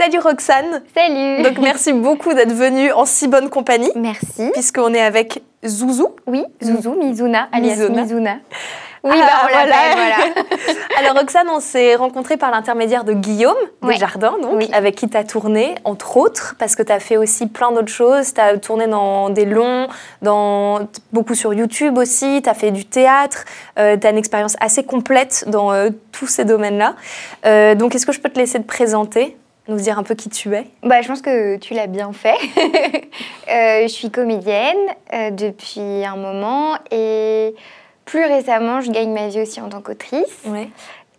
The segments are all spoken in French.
Salut Roxane. Salut. Donc merci beaucoup d'être venue en si bonne compagnie. Merci. Puisqu'on est avec Zouzou. Oui, Zouzou, Mizuna, alias Mizuna. Mizuna. Oui, bah, on l'appelle, voilà. Alors Roxane, on s'est rencontrés par l'intermédiaire de Guillaume Ouais. Desjardins, donc, Oui. avec qui tu as tourné, entre autres, parce que tu as fait aussi plein d'autres choses. Tu as tourné dans des longs, dans, beaucoup sur YouTube aussi, tu as fait du théâtre, tu as une expérience assez complète dans euh, tous ces domaines-là. Euh, donc est-ce que je peux te laisser te présenter, nous dire un peu qui tu es Bah, je pense que tu l'as bien fait. Euh, je suis comédienne euh, depuis un moment et plus récemment, je gagne ma vie aussi en tant qu'autrice. Ouais.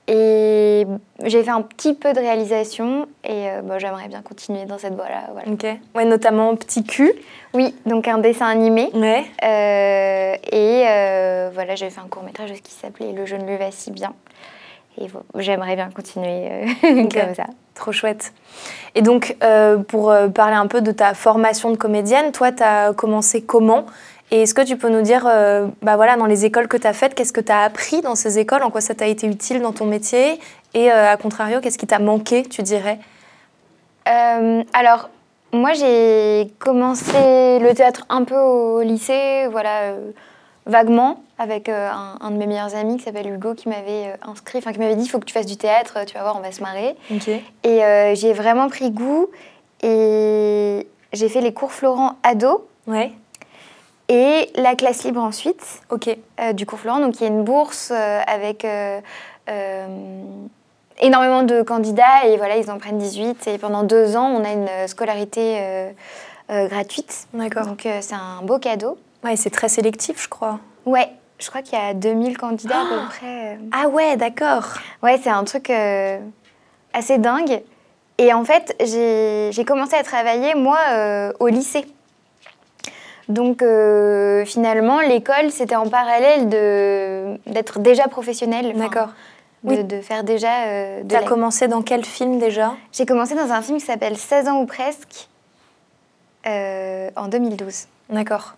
Et j'ai fait un petit peu de réalisation et euh, bah, j'aimerais bien continuer dans cette voie-là. Voilà. Ok. Ouais, notamment Petit cul. Oui, donc un dessin animé. Ouais. Euh, et voilà, j'ai fait un court métrage qui s'appelait Le jeune lui va si bien. J'aimerais bien continuer euh, comme ça. Trop chouette. Et donc, euh, pour euh, parler un peu de ta formation de comédienne, toi, tu as commencé comment? Et est-ce que tu peux nous dire, euh, bah voilà, dans les écoles que tu as faites, qu'est-ce que tu as appris dans ces écoles? En quoi ça t'a été utile dans ton métier? Et euh, à contrario, qu'est-ce qui t'a manqué, tu dirais? Alors, moi, j'ai commencé le théâtre un peu au lycée, voilà, vaguement, avec euh, un, un de mes meilleurs amis qui s'appelle Hugo, qui m'avait euh, inscrit, enfin, qui m'avait dit il faut que tu fasses du théâtre, tu vas voir, on va se marrer. Et euh, j'y ai vraiment pris goût. Et j'ai fait les cours Florent ado Ouais. et la classe libre ensuite. Ok. euh, du cours Florent. Donc, il y a une bourse euh, avec énormément de candidats et voilà, ils en prennent 18. Et pendant deux ans, on a une scolarité gratuite. D'accord. Donc, c'est un beau cadeau. Ouais, c'est très sélectif, je crois. Ouais, je crois qu'il y a 2000 candidats à peu près. euh. Ah ouais, d'accord. Ouais, c'est un truc euh, assez dingue. Et en fait, j'ai commencé à travailler, moi, euh, au lycée. Donc, euh, finalement, l'école, c'était en parallèle d'être déjà professionnelle. D'accord. De, Oui. de faire déjà euh, de Tu as la- commencé dans quel film déjà? J'ai commencé dans un film qui s'appelle 16 ans ou presque, en 2012. D'accord.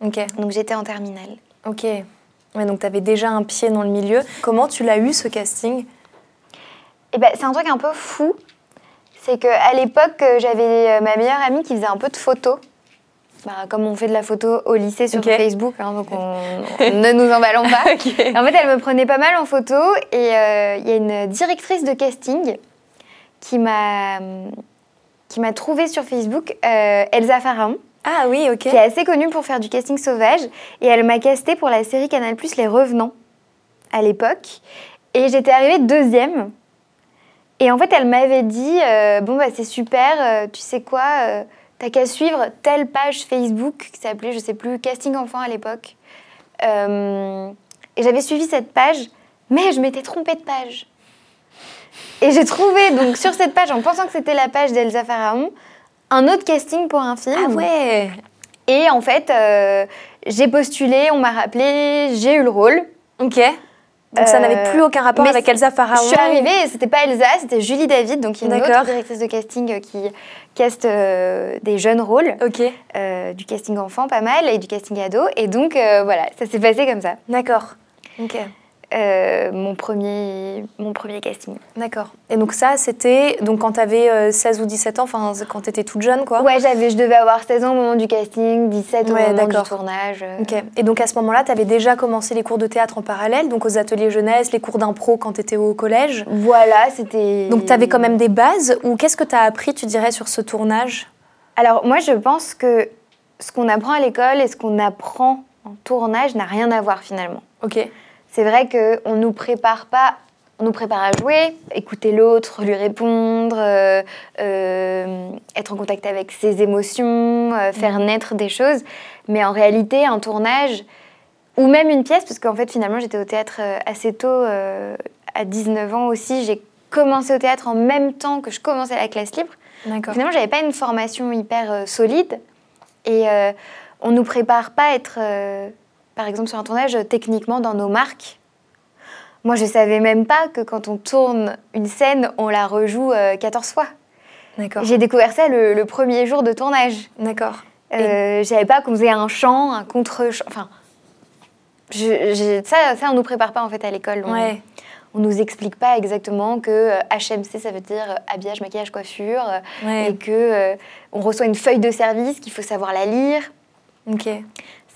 Ok. Donc, j'étais en terminale. Ok. Ouais, donc tu avais déjà un pied dans le milieu. Comment tu l'as eu, ce casting? Et ben, c'est un truc un peu fou. C'est qu'à l'époque, euh, j'avais euh, ma meilleure amie qui faisait un peu de photos. Bah, comme on fait de la photo au lycée sur Ok. Facebook, hein, donc on, on ne nous emballons pas. En fait, elle me prenait pas mal en photo et euh, il y a une directrice de casting qui m'a qui m'a trouvée sur Facebook, euh, Elsa Pharaon, Ah oui, ok. qui est assez connue pour faire du casting sauvage et elle m'a castée pour la série Canal+ Les Revenants à l'époque et j'étais arrivée deuxième. Et en fait, elle m'avait dit euh, bon bah c'est super, euh, tu sais quoi, euh, t'as qu'à suivre telle page Facebook qui s'appelait je sais plus casting enfant à l'époque. Et j'avais suivi cette page, mais je m'étais trompée de page. Et j'ai trouvé donc sur cette page, en pensant que c'était la page d'Elsa Pharaon, un autre casting pour un film. Ah ouais Et en fait, euh, j'ai postulé, on m'a rappelé, j'ai eu le rôle. Ok. Donc ça Euh, n'avait plus aucun rapport mais avec Elsa Pharaon Je suis arrivée et c'était pas Elsa, c'était Julie David, donc une autre directrice de casting euh, qui caste euh, des jeunes rôles, Ok, euh, du casting enfant pas mal et du casting ado. Et donc euh, voilà, ça s'est passé comme ça. d'accord. Ok, Euh, mon, premier, mon premier casting. d'accord. Et donc ça, c'était donc quand tu avais 16 ou 17 ans, enfin quand tu étais toute jeune, quoi Ouais, j'avais, je devais avoir 16 ans au moment du casting, 17 au Ouais, moment du tournage. euh. Ok. Et donc à ce moment-là, tu avais déjà commencé les cours de théâtre en parallèle, donc aux ateliers jeunesse, les cours d'impro quand tu étais au collège. Voilà, c'était. Donc tu avais quand même des bases, ou qu'est-ce que tu as appris, tu dirais, sur ce tournage? Alors moi je pense que ce qu'on apprend à l'école et ce qu'on apprend en tournage n'a rien à voir finalement. Ok. C'est vrai qu'on nous prépare pas, on nous prépare à jouer, écouter l'autre, lui répondre, euh, euh, être en contact avec ses émotions, euh, faire naître des choses. Mais en réalité, un tournage ou même une pièce, parce qu'en fait finalement j'étais au théâtre assez tôt, à 19 ans aussi, j'ai commencé au théâtre en même temps que je commençais la classe libre. Finalement, j'avais pas une formation hyper solide et on nous prépare pas à être, par exemple, sur un tournage euh, techniquement dans nos marques. Moi, je savais même pas que quand on tourne une scène, on la rejoue euh, 14 fois. D'accord. J'ai découvert ça le, le premier jour de tournage. D'accord. Euh, je savais pas qu'on faisait un chant, un contre-chant. Enfin, je- je- ça, ça, on nous prépare pas en fait à l'école. On, Ouais. on nous explique pas exactement que HMC ça veut dire habillage, maquillage, coiffure, et que on reçoit une feuille de service qu'il faut savoir la lire. Ok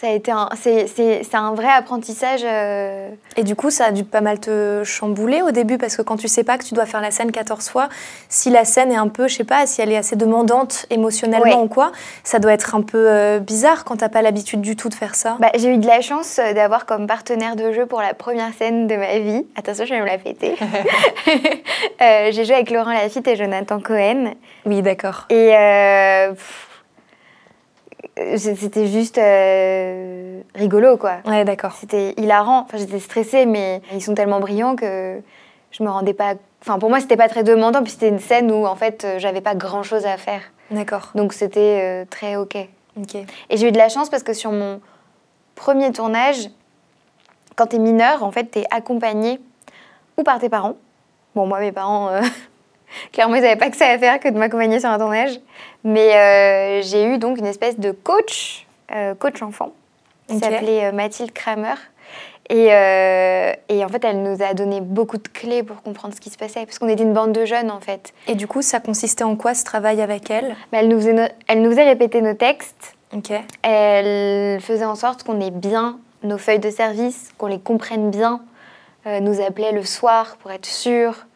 ça a été c'est, un vrai apprentissage. Euh. Et du coup, ça a dû pas mal te chambouler au début parce que quand tu sais pas que tu dois faire la scène 14 fois, si la scène est un peu, je sais pas, si elle est assez demandante émotionnellement ou quoi, ça doit être un peu euh, bizarre quand t'as pas l'habitude du tout de faire ça. Bah, j'ai eu de la chance euh, d'avoir comme partenaire de jeu pour la première scène de ma vie. Attention, je vais me la fêter. j'ai joué avec Laurent Lafitte et Jonathan Cohen. Oui, d'accord. Et c'était juste euh, rigolo, quoi. Ouais, d'accord. C'était hilarant. Enfin, j'étais stressée, mais ils sont tellement brillants que je me rendais pas. Enfin, pour moi, c'était pas très demandant, puis c'était une scène où, en fait, euh, j'avais pas grand chose à faire. D'accord. Donc, c'était euh, très OK. OK. Et j'ai eu de la chance parce que sur mon premier tournage, quand t'es mineur, en fait, t'es accompagné ou par tes parents. Bon, moi, mes parents. Clairement, ils n'avaient pas que ça à faire que de m'accompagner sur un tournage. Mais euh, j'ai eu donc une espèce de coach, euh, coach enfant, qui s'appelait euh, Mathilde Kramer. Et, et, en fait, elle nous a donné beaucoup de clés pour comprendre ce qui se passait, parce qu'on était une bande de jeunes en fait. Et du coup, ça consistait en quoi ce travail avec elle? Bah, elle, nous faisait elle nous faisait répéter nos textes. Elle faisait en sorte qu'on ait bien nos feuilles de service, qu'on les comprenne bien. nous appelait le soir pour être sûr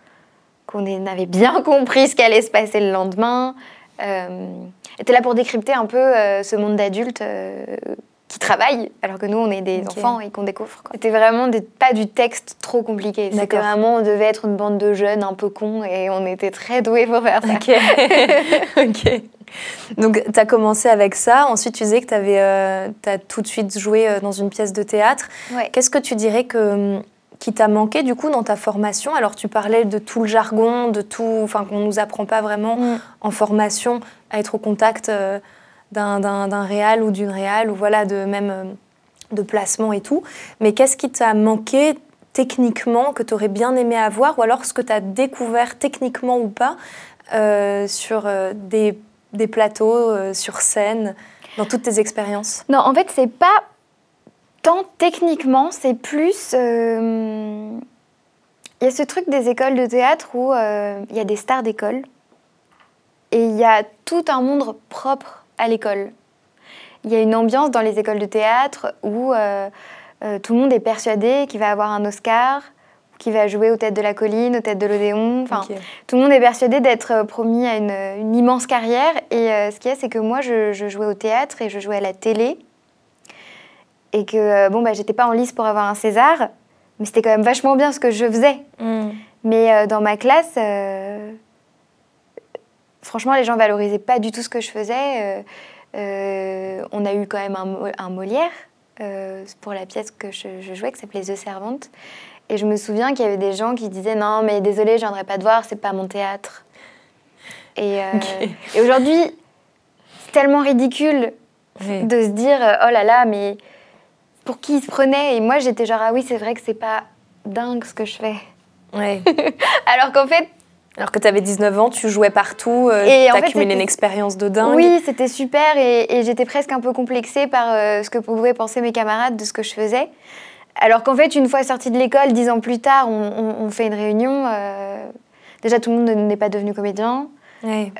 qu'on avait bien compris ce qui allait se passer le lendemain. Euh, était là pour décrypter un peu euh, ce monde d'adultes euh, qui travaillent, alors que nous, on est des enfants et qu'on découvre. C'était vraiment des, pas du texte trop compliqué. C'était vraiment, on devait être une bande de jeunes un peu cons et on était très doués pour faire ça. Ok. Donc, tu as commencé avec ça. Ensuite, tu disais que tu as tout de suite joué dans une pièce de théâtre. Qu'est-ce que tu dirais que qui t'a manqué du coup dans ta formation? Alors tu parlais de tout le jargon, de tout, enfin qu'on nous apprend pas vraiment mm. en formation à être au contact euh, d'un réal ou d'une réal ou voilà de même euh, de placement et tout. Mais qu'est-ce qui t'a manqué techniquement que tu aurais bien aimé avoir ou alors ce que tu as découvert techniquement ou pas euh, sur des, des, plateaux, sur scène, dans toutes tes expériences? Non, en fait, c'est pas tant techniquement, c'est plus. Euh, il y a ce truc des écoles de théâtre où euh, il y a des stars d'école et il y a tout un monde propre à l'école. Il y a une ambiance dans les écoles de théâtre où euh, tout le monde est persuadé qu'il va avoir un Oscar, qu'il va jouer aux têtes de la colline, aux têtes de l'Odéon. Enfin, Tout le monde est persuadé d'être promis à une, immense carrière. Et ce qu'il y a, c'est que moi, je, jouais au théâtre et je jouais à la télé et que euh, bon bah j'étais pas en lice pour avoir un César, mais c'était quand même vachement bien ce que je faisais. Mm. Mais euh, dans ma classe, euh, franchement, les gens valorisaient pas du tout ce que je faisais. on a eu quand même un, Molière pour la pièce que je, jouais qui s'appelait The Servante. Et je me souviens qu'il y avait des gens qui disaient non mais désolé, je viendrai pas te voir, c'est pas mon théâtre. Et, et aujourd'hui, c'est tellement ridicule de se dire oh là là mais pour qui il se prenait. Et moi, j'étais genre, ah oui, c'est vrai que c'est pas dingue ce que je fais. Ouais. Alors qu'en fait. Alors que tu avais 19 ans, tu jouais partout, euh, tu accumulais une expérience de dingue. Oui, c'était super et, j'étais presque un peu complexée par euh, ce que pouvaient penser mes camarades de ce que je faisais. Alors qu'en fait, une fois sortie de l'école, dix ans plus tard, on, fait une réunion. Euh, déjà, tout le monde n'est pas devenu comédien. Ouais.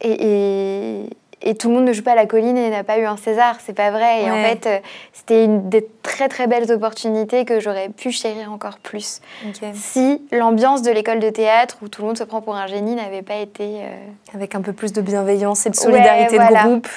et, et tout le monde ne joue pas à la colline et n'a pas eu un César, c'est pas vrai. Et en fait, euh, c'était une des très très belles opportunités que j'aurais pu chérir encore plus. Si l'ambiance de l'école de théâtre où tout le monde se prend pour un génie n'avait pas été. Euh, Avec un peu plus de bienveillance et de solidarité de groupe.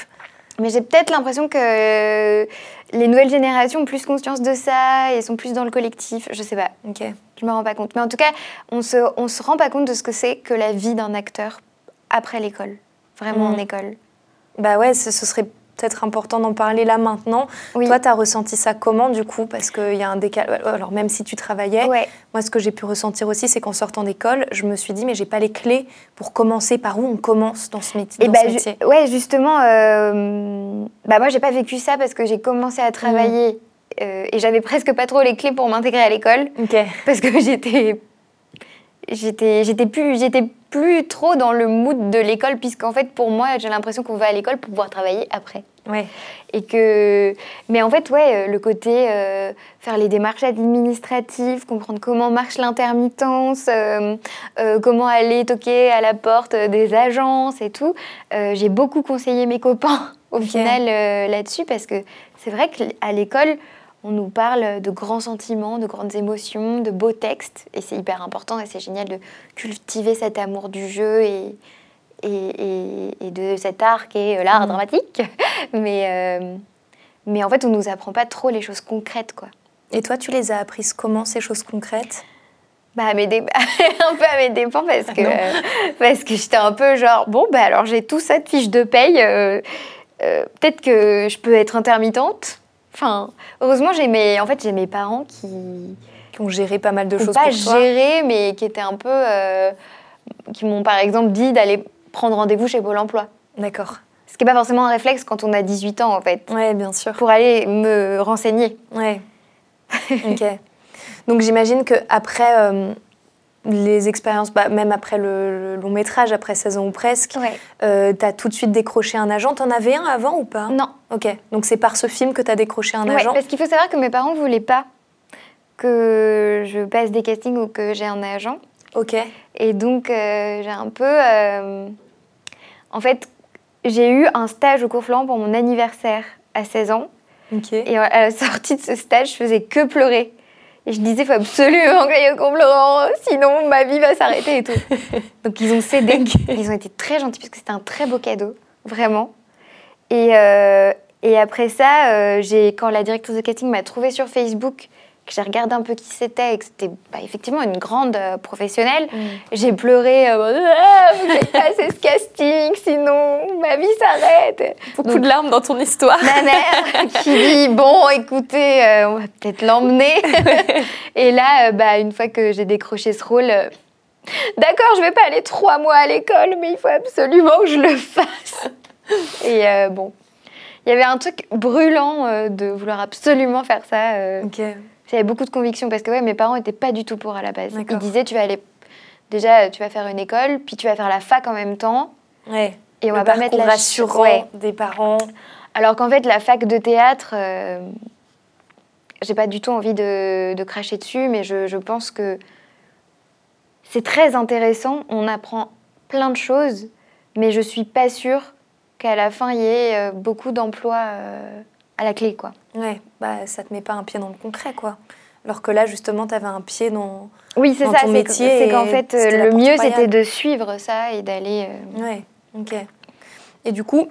Mais j'ai peut-être l'impression que les nouvelles générations ont plus conscience de ça et sont plus dans le collectif. Je sais pas. Ok. Je me rends pas compte. Mais en tout cas, on se, on se rend pas compte de ce que c'est que la vie d'un acteur après l'école. Vraiment en mm. école. Bah ouais, ce, serait peut-être important d'en parler là maintenant. Toi, tu as ressenti ça comment du coup? Parce qu'il y a un décalage. Alors, même si tu travaillais, moi, ce que j'ai pu ressentir aussi, c'est qu'en sortant d'école, je me suis dit, mais j'ai pas les clés pour commencer. Par où on commence dans ce, métier, et bah, Ouais, justement, euh... bah, moi, j'ai pas vécu ça parce que j'ai commencé à travailler euh, et j'avais presque pas trop les clés pour m'intégrer à l'école. Parce que j'étais j'étais j'étais plus j'étais plus trop dans le mood de l'école puisqu'en fait pour moi j'ai l'impression qu'on va à l'école pour pouvoir travailler après Ouais. et que mais en fait ouais le côté euh, faire les démarches administratives comprendre comment marche l'intermittence euh, euh, comment aller toquer à la porte des agences et tout j'ai beaucoup conseillé mes copains au final là-dessus parce que c'est vrai qu'à l'école on nous parle de grands sentiments, de grandes émotions, de beaux textes, et c'est hyper important et c'est génial de cultiver cet amour du jeu et, et, et- et de cet art qui est l'art Mhm. dramatique. Mais, euh, mais en fait, on nous apprend pas trop les choses concrètes, quoi. Et toi, tu les as apprises comment, ces choses concrètes? Bah, à mes dé- un peu à mes dépens parce que, euh, parce que j'étais un peu genre, bon, bah alors j'ai tout ça de fiche de paye, euh, euh, peut-être que je peux être intermittente. Enfin, heureusement, j'ai mes, en fait, j'ai mes parents qui, Qui ont géré pas mal de choses pas pour toi géré, mais qui étaient un peu. euh, qui m'ont par exemple dit d'aller prendre rendez-vous chez Pôle emploi. D'accord. Ce qui n'est pas forcément un réflexe quand on a 18 ans, en fait, Ouais, bien sûr. pour aller me renseigner. Ouais. ok. Donc j'imagine que après euh, les expériences, bah, même après le, le long métrage, après 16 ans ou presque, Ouais. euh, t'as tout de suite décroché un agent. T'en avais un avant ou pas? Non. Ok. Donc c'est par ce film que t'as décroché un Ouais, agent? parce qu'il faut savoir que mes parents voulaient pas que je passe des castings ou que j'ai un agent. Ok. Et donc, euh, j'ai un peu. euh, En fait, j'ai eu un stage au cours Florent pour mon anniversaire à 16 ans. Ok. Et à la sortie de ce stage, je faisais que pleurer. Et je disais, il faut absolument j'aille au cours Florent, sinon ma vie va s'arrêter et tout. Donc, ils ont cédé. Ils ont été très gentils parce que c'était un très beau cadeau, vraiment. Et, euh, et après ça, euh, j'ai, quand la directrice de casting m'a trouvée sur Facebook, que j'ai regardé un peu qui c'était et que c'était bah, effectivement une grande euh, professionnelle, Mm. j'ai pleuré, euh, ah, faut que j'aille passer ce casting, sinon ma vie s'arrête. Beaucoup Donc- de larmes dans ton histoire. Ma mère qui dit bon, écoutez, euh, on va peut-être l'emmener. et là, euh, bah, une fois que j'ai décroché ce rôle, d'accord, je vais pas aller trois mois à l'école, mais il faut absolument que je le fasse. et bon, il y avait un truc brûlant de vouloir absolument faire ça. Ok. J'avais beaucoup de conviction parce que ouais, mes parents n'étaient pas du tout pour à la base. Ils disaient tu vas aller déjà, tu vas faire une école, puis tu vas faire la fac en même temps. Ouais. Et on le va pas mettre la rassurant Ouais. des parents. Alors qu'en fait, la fac de théâtre, euh, j'ai pas du tout envie de, de cracher dessus, mais je, je pense que c'est très intéressant. On apprend plein de choses, mais je suis pas sûre qu'à la fin, il y ait euh, beaucoup d'emplois euh, à la clé, quoi. Ouais. Bah ça te met pas un pied dans le concret quoi. Alors que là justement t'avais un pied dans. Oui, c'est ça. métier c'est qu'en fait, euh, le mieux, c'était de suivre ça et d'aller. euh, Ouais, ok. Et du coup,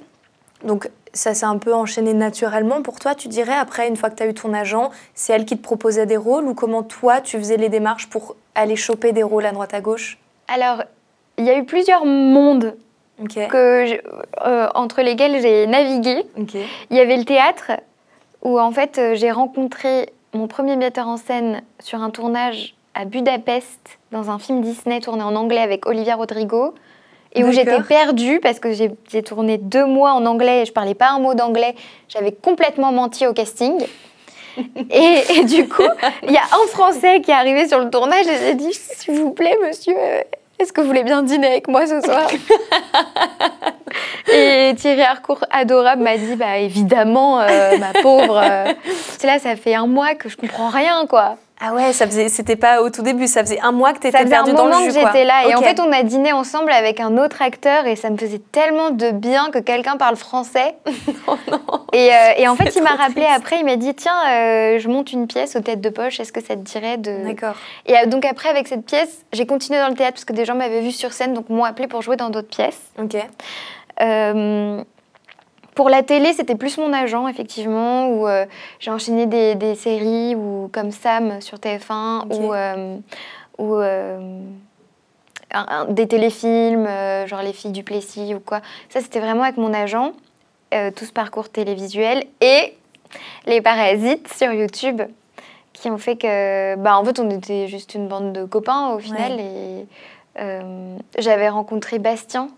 donc ça s'est un peu enchaîné naturellement pour toi, tu dirais, après, une fois que tu as eu ton agent, c'est elle qui te proposait des rôles ou comment toi, tu faisais les démarches pour aller choper des rôles à droite à gauche? Alors, il y a eu plusieurs mondes Ok. que je- euh, entre lesquels j'ai navigué. Il y avait le théâtre où en fait euh, j'ai rencontré mon premier metteur en scène sur un tournage à Budapest dans un film Disney tourné en anglais avec Olivia Rodrigo et où j'étais perdue parce que j'ai j'ai tourné deux mois en anglais et je parlais pas un mot d'anglais. J'avais complètement menti au casting. et, et du coup, il y a un Français qui est arrivé sur le tournage et j'ai dit S'il vous plaît, monsieur, euh, est-ce que vous voulez bien dîner avec moi ce soir Et Thierry Harcourt, adorable, m'a dit Bah évidemment, euh, ma pauvre. euh, c'est là, ça fait un mois que je comprends rien, quoi. Ah ouais, ça faisait, c'était pas au tout début, ça faisait un mois que tu Ça étais faisait un perdu dans moment le que jus. j'étais là. Et en fait, on a dîné ensemble avec un autre acteur et ça me faisait tellement de bien que quelqu'un parle français. Et, euh, et en fait, il m'a rappelé triste. après, il m'a dit Tiens, euh, je monte une pièce aux têtes de poche, est-ce que ça te dirait de. D'accord. Et euh, donc, après, avec cette pièce, j'ai continué dans le théâtre parce que des gens m'avaient vu sur scène, donc m'ont appelé pour jouer dans d'autres pièces. Ok. Pour la télé, c'était plus mon agent, effectivement, où euh, j'ai enchaîné des, des séries ou comme Sam sur TF1 Ok. ou, euh, ou euh, un- un- des téléfilms, genre Les filles du Plessis ou quoi. Ça, c'était vraiment avec mon agent, tout ce parcours télévisuel et les parasites sur YouTube qui ont fait que, bah, en fait, on était juste une bande de copains au final et j'avais rencontré Bastien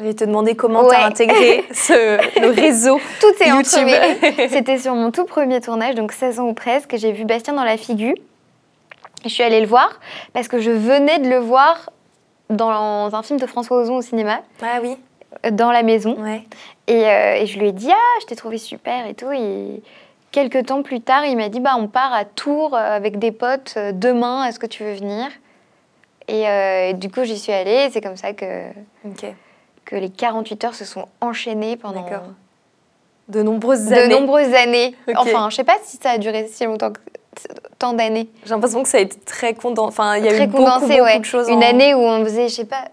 Je vais te demander comment Ouais. tu as intégré ce, le réseau. Tout est YouTube. entremêlé. C'était sur mon tout premier tournage, donc 16 ans ou presque. J'ai vu Bastien dans la figure. Je suis allée le voir parce que je venais de le voir dans un film de François Ozon au cinéma. Ah oui. Dans la maison. Ouais. Et, euh, et, je lui ai dit Ah, je t'ai trouvé super et tout. Et quelques temps plus tard, il m'a dit Bah, on part à Tours avec des potes demain, est-ce que tu veux venir? Et, et, du coup, j'y suis allée. C'est comme ça que, que les 48 heures se sont enchaînées pendant de nombreuses années. De nombreuses années. Enfin, je sais pas si ça a duré si longtemps que tant d'années. J'ai l'impression que ça a été très condensé. Enfin, il y a eu beaucoup, beaucoup ouais. de choses. Une année où on faisait, je sais pas.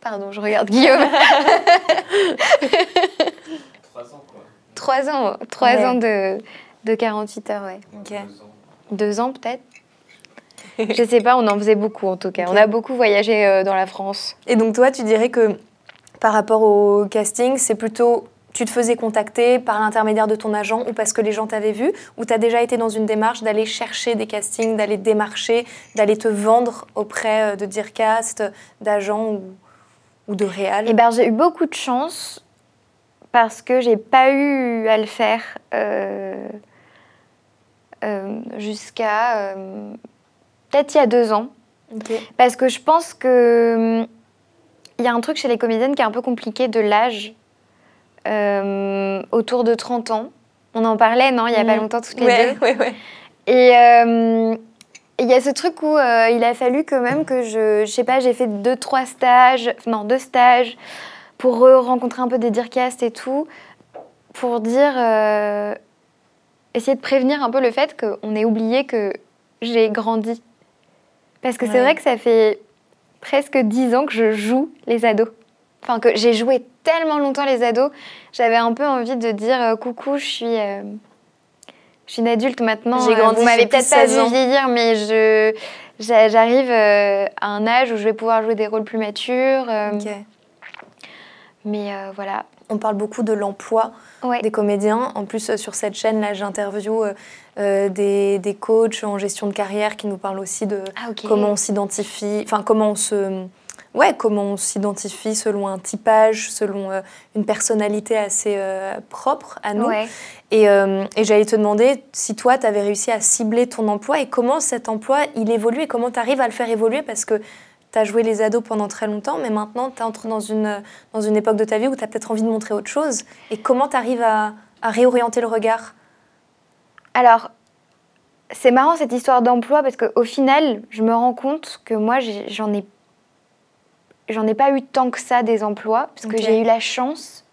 Pardon, je regarde Guillaume. Trois ans, quoi. Trois ans, trois ouais. ans de, de 48 heures, ouais. Ok. Deux ans, peut-être Je sais pas, on en faisait beaucoup en tout cas. Okay. On a beaucoup voyagé euh, dans la France. Et donc, toi, tu dirais que par rapport au casting, c'est plutôt tu te faisais contacter par l'intermédiaire de ton agent ou parce que les gens t'avaient vu? Ou tu as déjà été dans une démarche d'aller chercher des castings, d'aller démarcher, d'aller te vendre auprès euh, de Dearcast, d'agents ou, ou, de réal Eh ben, j'ai eu beaucoup de chance parce que j'ai pas eu à le faire euh, euh, jusqu'à euh, peut-être il y a deux ans. Okay. Parce que je pense que il y a un truc chez les comédiennes qui est un peu compliqué de l'âge euh, autour de 30 ans. On en parlait, non, il n'y a mmh. pas longtemps, toutes les ouais, deux. Ouais, ouais. Et euh, il y a ce truc où euh, il a fallu quand même que je, je sais pas, j'ai fait deux, trois stages, non, deux stages pour rencontrer un peu des dircasts et tout, pour dire, essayer de prévenir un peu le fait qu'on ait oublié que j'ai grandi. Parce que c'est vrai que ça fait presque dix ans que je joue les ados. Enfin, que j'ai joué tellement longtemps les ados, j'avais un peu envie de dire euh, coucou, je suis, euh, je suis une adulte maintenant. J'ai grandi. Vous m'avez peut-être pas vu vieillir, mais je, j'arrive euh, à un âge où je vais pouvoir jouer des rôles plus matures. Okay. Mais voilà. On parle beaucoup de l'emploi ouais. des comédiens. En plus, sur cette chaîne, là, j'interviewe euh, des, des, coachs en gestion de carrière qui nous parlent aussi de ah, okay. comment on s'identifie, enfin comment on se ouais, comment on s'identifie selon un typage, selon euh, une personnalité assez euh, propre à nous. Ouais. Et, euh, et j'allais te demander si toi, tu avais réussi à cibler ton emploi et comment cet emploi, il évolue et comment tu arrives à le faire évoluer parce que tu as joué les ados pendant très longtemps, mais maintenant, tu entres dans une, dans une époque de ta vie où tu as peut-être envie de montrer autre chose. Et comment tu arrives à, à réorienter le regard? Alors, c'est marrant cette histoire d'emploi parce qu'au final, je me rends compte que moi, j'en ai j'en ai pas eu tant que ça des emplois, parce que j'ai eu la chance,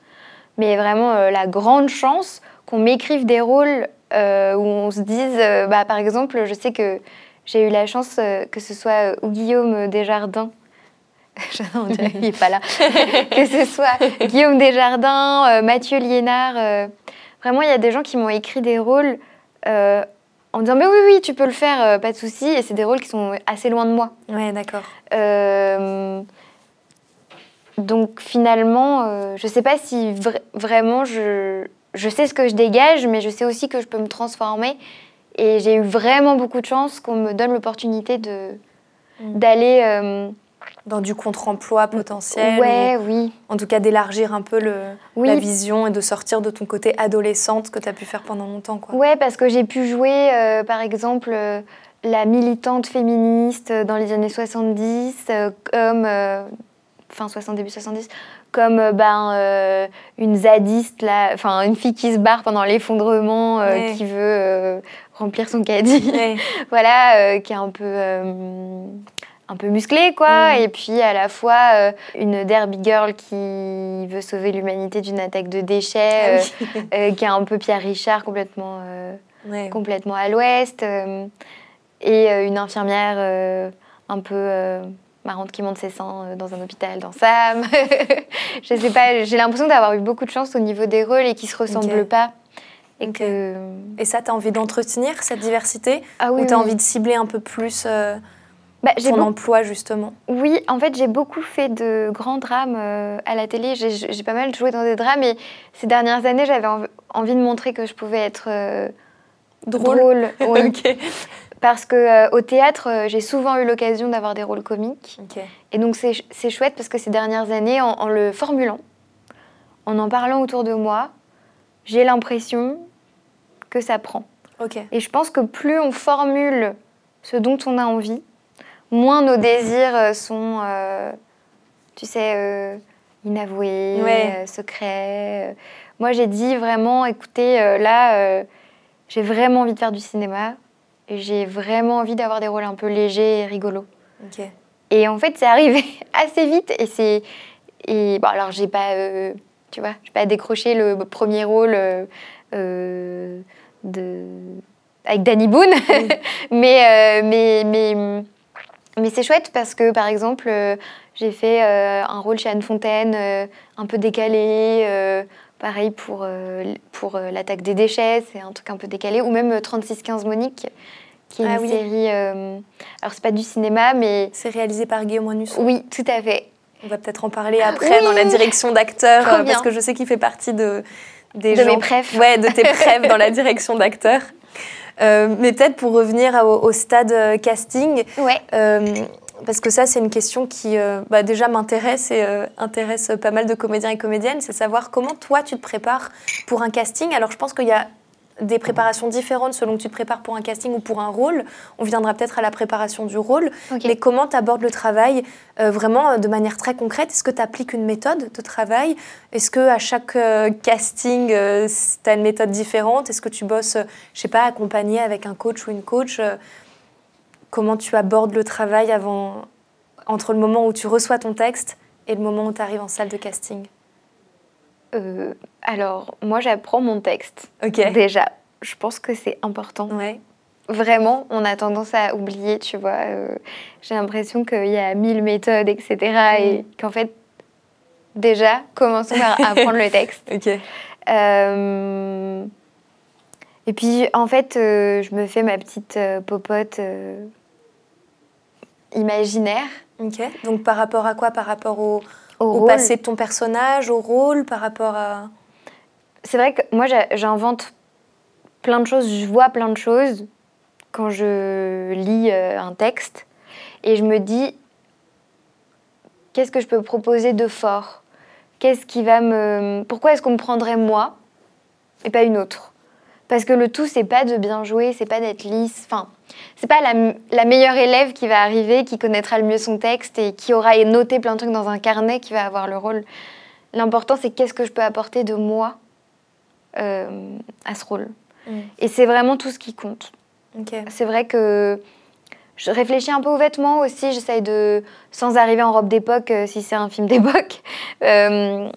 mais vraiment euh, la grande chance, qu'on m'écrive des rôles euh, où on se dise, euh, bah, par exemple, je sais que j'ai eu la chance euh, que ce soit Guillaume Desjardins, on dirait qu'il n'est pas là, que ce soit Guillaume Desjardins, euh, Mathieu Liénard, euh, vraiment il y a des gens qui m'ont écrit des rôles euh, en disant mais oui oui tu peux le faire, euh, pas de souci, et c'est des rôles qui sont assez loin de moi. Ouais, d'accord. Euh, donc finalement, euh, je sais pas si vra vraiment je, je sais ce que je dégage, mais je sais aussi que je peux me transformer. Et j'ai eu vraiment beaucoup de chance qu'on me donne l'opportunité de Mm. d'aller. euh, Dans du contre-emploi potentiel ouais, ou oui. en tout cas d'élargir un peu le, Oui. la vision et de sortir de ton côté adolescente que tu as pu faire pendant longtemps. Quoi. Ouais, parce que j'ai pu jouer, euh, par exemple, euh, la militante féministe dans les années 70, euh, comme. Fin 60, début 70, comme euh, ben, euh, une zadiste, là, enfin une fille qui se barre pendant l'effondrement, euh, Ouais. qui veut euh, remplir son caddie, Ouais. voilà, qui est un peu, un peu musclée, quoi, Mhm. et puis à la fois une derby girl qui veut sauver l'humanité d'une attaque de déchets, Ah qui est un peu Pierre Richard, complètement, Ouais. complètement à l'ouest, et une infirmière un peu marrante qui monte ses seins euh, dans un hôpital dans Sam. je sais pas, j'ai l'impression d'avoir eu beaucoup de chance au niveau des rôles et qui se ressemblent pas. Et que. Et ça, tu as envie d'entretenir cette diversité Ah oui, Ou tu as oui. envie de cibler un peu plus euh, Bah, ton emploi, justement? Oui, en fait, j'ai beaucoup fait de grands drames euh, à la télé. J'ai pas mal joué dans des drames et ces dernières années, j'avais env- envie de montrer que je pouvais être euh, Drôle. oui. Ok. Parce que euh, au théâtre, euh, j'ai souvent eu l'occasion d'avoir des rôles comiques. Et donc, c'est ch- c'est chouette parce que ces dernières années, en, en le formulant, en en parlant autour de moi, j'ai l'impression que ça prend. Et je pense que plus on formule ce dont on a envie, moins nos désirs sont, tu sais, inavoués, secrets. Moi, j'ai dit vraiment, écoutez, là, j'ai vraiment envie de faire du cinéma. J'ai vraiment envie d'avoir des rôles un peu légers et rigolos. Et en fait, c'est arrivé assez vite. Et c'est. Et bon, alors, j'ai pas. tu vois, j'ai pas décroché le premier rôle euh, de, avec Danny Boone. mais, euh, mais, mais, mais c'est chouette parce que, par exemple, euh, j'ai fait un rôle chez Anne Fontaine, un peu décalé. Pareil pour, pour l'attaque des déchets, c'est un truc un peu décalé. Ou même 3615 Monique, qui est ah une série. alors, c'est pas du cinéma, mais. C'est réalisé par Guillaume Onus. Oui, tout à fait. On va peut-être en parler après dans la direction d'acteur, parce que je sais qu'il fait partie de, des de mes prefs. Ouais, de tes prefs dans la direction d'acteur. Euh, mais peut-être pour revenir au, stade euh, casting, ouais. Euh, parce que ça c'est une question qui bah, déjà m'intéresse et intéresse pas mal de comédiens et comédiennes, c'est savoir comment toi tu te prépares pour un casting. Alors je pense qu'il y a des préparations différentes selon que tu te prépares pour un casting ou pour un rôle. On viendra peut-être à la préparation du rôle. Mais comment tu abordes le travail euh, vraiment euh, de manière très concrète? Est-ce que tu appliques une méthode de travail? Est-ce que à chaque euh, casting, tu as une méthode différente? Est-ce que tu bosses, je sais pas, accompagné avec un coach ou une coach Comment tu abordes le travail avant, entre le moment où tu reçois ton texte et le moment où tu arrives en salle de casting euh, alors, moi, j'apprends mon texte. Déjà, je pense que c'est important. Ouais. Vraiment, on a tendance à oublier, tu vois. Euh, j'ai l'impression qu'il y a mille méthodes, etc. Et mm. qu'en fait, déjà, commençons par apprendre le texte. Euh, et puis, en fait, je me fais ma petite popote imaginaire. Ok. Donc, par rapport à quoi? Par rapport au au, passé de ton personnage, au rôle, par rapport à... C'est vrai que moi, j'invente plein de choses, je vois plein de choses quand je lis euh, un texte et je me dis, qu'est-ce que je peux proposer de fort? Qu'est-ce qui va me... Pourquoi est-ce qu'on me prendrait moi et pas une autre? Parce que le tout, c'est pas de bien jouer, c'est pas d'être lisse. Enfin, c'est pas la, meilleure élève qui va arriver, qui connaîtra le mieux son texte et qui aura noté plein de trucs dans un carnet qui va avoir le rôle. L'important, c'est qu'est-ce que je peux apporter de moi euh, à ce rôle. Mm. Et c'est vraiment tout ce qui compte. C'est vrai que je réfléchis un peu aux vêtements aussi. J'essaye de, sans arriver en robe d'époque, euh, si c'est un film d'époque, euh,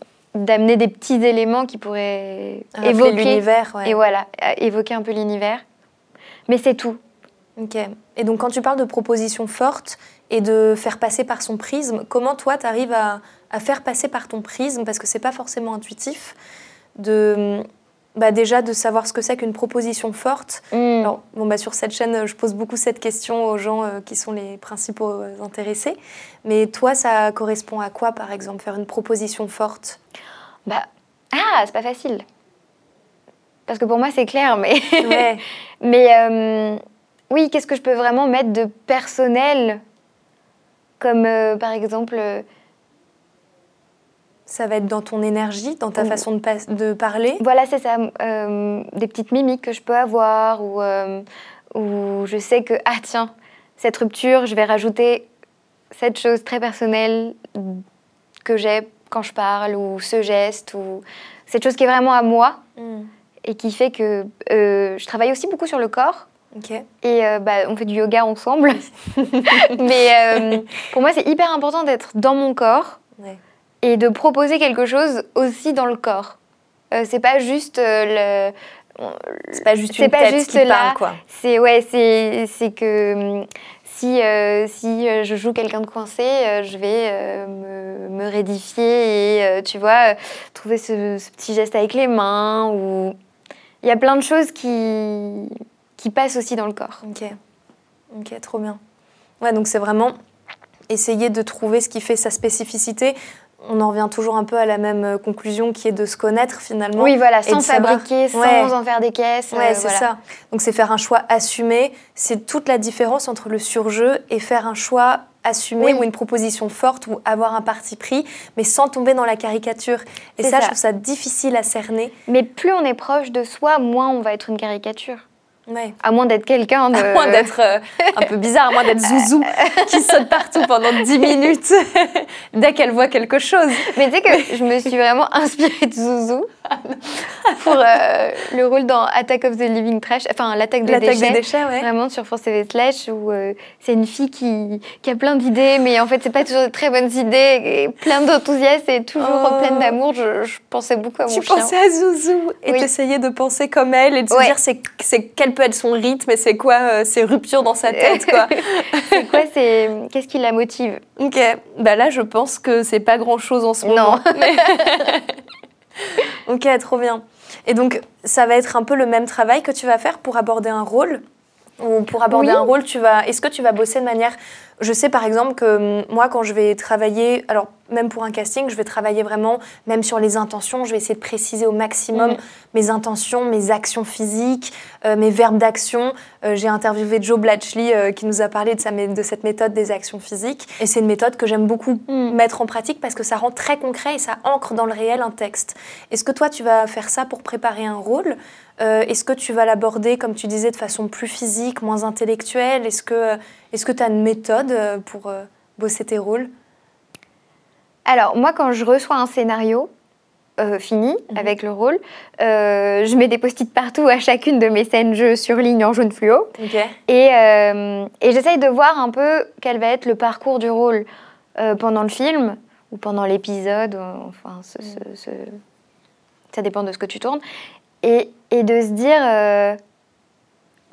d'amener des petits éléments qui pourraient évoquer l'univers. Et voilà, évoquer un peu l'univers. Mais c'est tout. Ok. Et donc, quand tu parles de propositions fortes et de faire passer par son prisme, comment toi, tu arrives à, faire passer par ton prisme, parce que c'est pas forcément intuitif, de, bah déjà de savoir ce que c'est qu'une proposition forte. Mm. Alors, bon, bah, sur cette chaîne, je pose beaucoup cette question aux gens euh, qui sont les principaux euh, intéressés. Mais toi, ça correspond à quoi, par exemple, faire une proposition forte? Bah, ah, c'est pas facile. Parce que pour moi, c'est clair, mais. mais euh, oui, qu'est-ce que je peux vraiment mettre de personnel? Comme par exemple ça va être dans ton énergie, dans ta façon de, de parler Voilà, c'est ça. Euh, des petites mimiques que je peux avoir ou, euh, je sais que, ah tiens, cette rupture, je vais rajouter cette chose très personnelle que j'ai quand je parle ou ce geste ou cette chose qui est vraiment à moi hmm. et qui fait que euh, je travaille aussi beaucoup sur le corps. Et bah, on fait du yoga ensemble. Mais pour moi, c'est hyper important d'être dans mon corps et de proposer quelque chose aussi dans le corps. Euh, c'est pas juste euh, le c'est pas juste une pas tête juste qui là. parle quoi. C'est ouais, c'est c'est que hum, si euh, si je joue quelqu'un de coincé, je vais me, me, rédifier et tu vois trouver ce, petit geste avec les mains ou il y a plein de choses qui qui passent aussi dans le corps. Ok, ok, trop bien. Ouais, donc c'est vraiment essayer de trouver ce qui fait sa spécificité on en revient toujours un peu à la même euh, conclusion qui est de se connaître finalement. Oui, voilà, sans fabriquer, sans en faire des caisses. Ouais, euh, c'est ça. Donc c'est faire un choix assumé. C'est toute la différence entre le surjeu et faire un choix assumé ou une proposition forte ou avoir un parti pris, mais sans tomber dans la caricature. Et ça, je trouve ça difficile à cerner. Mais plus on est proche de soi, moins on va être une caricature. Ouais. À moins d'être quelqu'un de... À moins d'être euh, un peu bizarre, à moins d'être Zouzou qui saute partout pendant 10 minutes dès qu'elle voit quelque chose. Mais tu sais que je me suis vraiment inspirée de Zouzou pour euh, le rôle dans Attack of the Living Trash, enfin l'attaque des L'attaque déchets. des déchets, ouais. Vraiment sur France TV Slash où euh, c'est une fille qui, qui a plein d'idées, mais en fait c'est pas toujours de très bonnes idées, et plein d'enthousiasme et toujours Oh. pleine d'amour. Je, je pensais beaucoup à mon Tu chien. pensais à Zouzou et Oui. t'essayais de penser comme elle et de se Ouais. dire c'est, c'est, quel peut être son rythme et c'est quoi euh, ses ruptures dans sa tête, quoi. C'est quoi c'est Qu'est-ce qui la motive? Ok, bah là je pense que c'est pas grand chose en ce Non. moment. Ok, trop bien. Et donc ça va être un peu le même travail que tu vas faire pour aborder un rôle? Ou pour aborder Oui. un rôle, tu vas. Est-ce que tu vas bosser de manière Je sais par exemple que hum, moi, quand je vais travailler, alors même pour un casting, je vais travailler vraiment, même sur les intentions, je vais essayer de préciser au maximum Mhm. mes intentions, mes actions physiques, euh, mes verbes d'action. Euh, J'ai interviewé Joe Blatchley euh, qui nous a parlé de, sa mé- de cette méthode des actions physiques. Et c'est une méthode que j'aime beaucoup Mhm. mettre en pratique parce que ça rend très concret et ça ancre dans le réel un texte. Est-ce que toi, tu vas faire ça pour préparer un rôle? Euh, Est-ce que tu vas l'aborder, comme tu disais, de façon plus physique, moins intellectuelle? Est-ce que tu as une méthode euh, pour euh, bosser tes rôles? Alors, moi, quand je reçois un scénario euh, fini Mhm. avec le rôle, euh, je mets des post-it partout à chacune de mes scènes, je surligne en jaune fluo. Et, euh, et j'essaye de voir un peu quel va être le parcours du rôle pendant le film ou pendant l'épisode. Enfin, ce- ce- ce- ça dépend de ce que tu tournes. Et, et de se dire euh,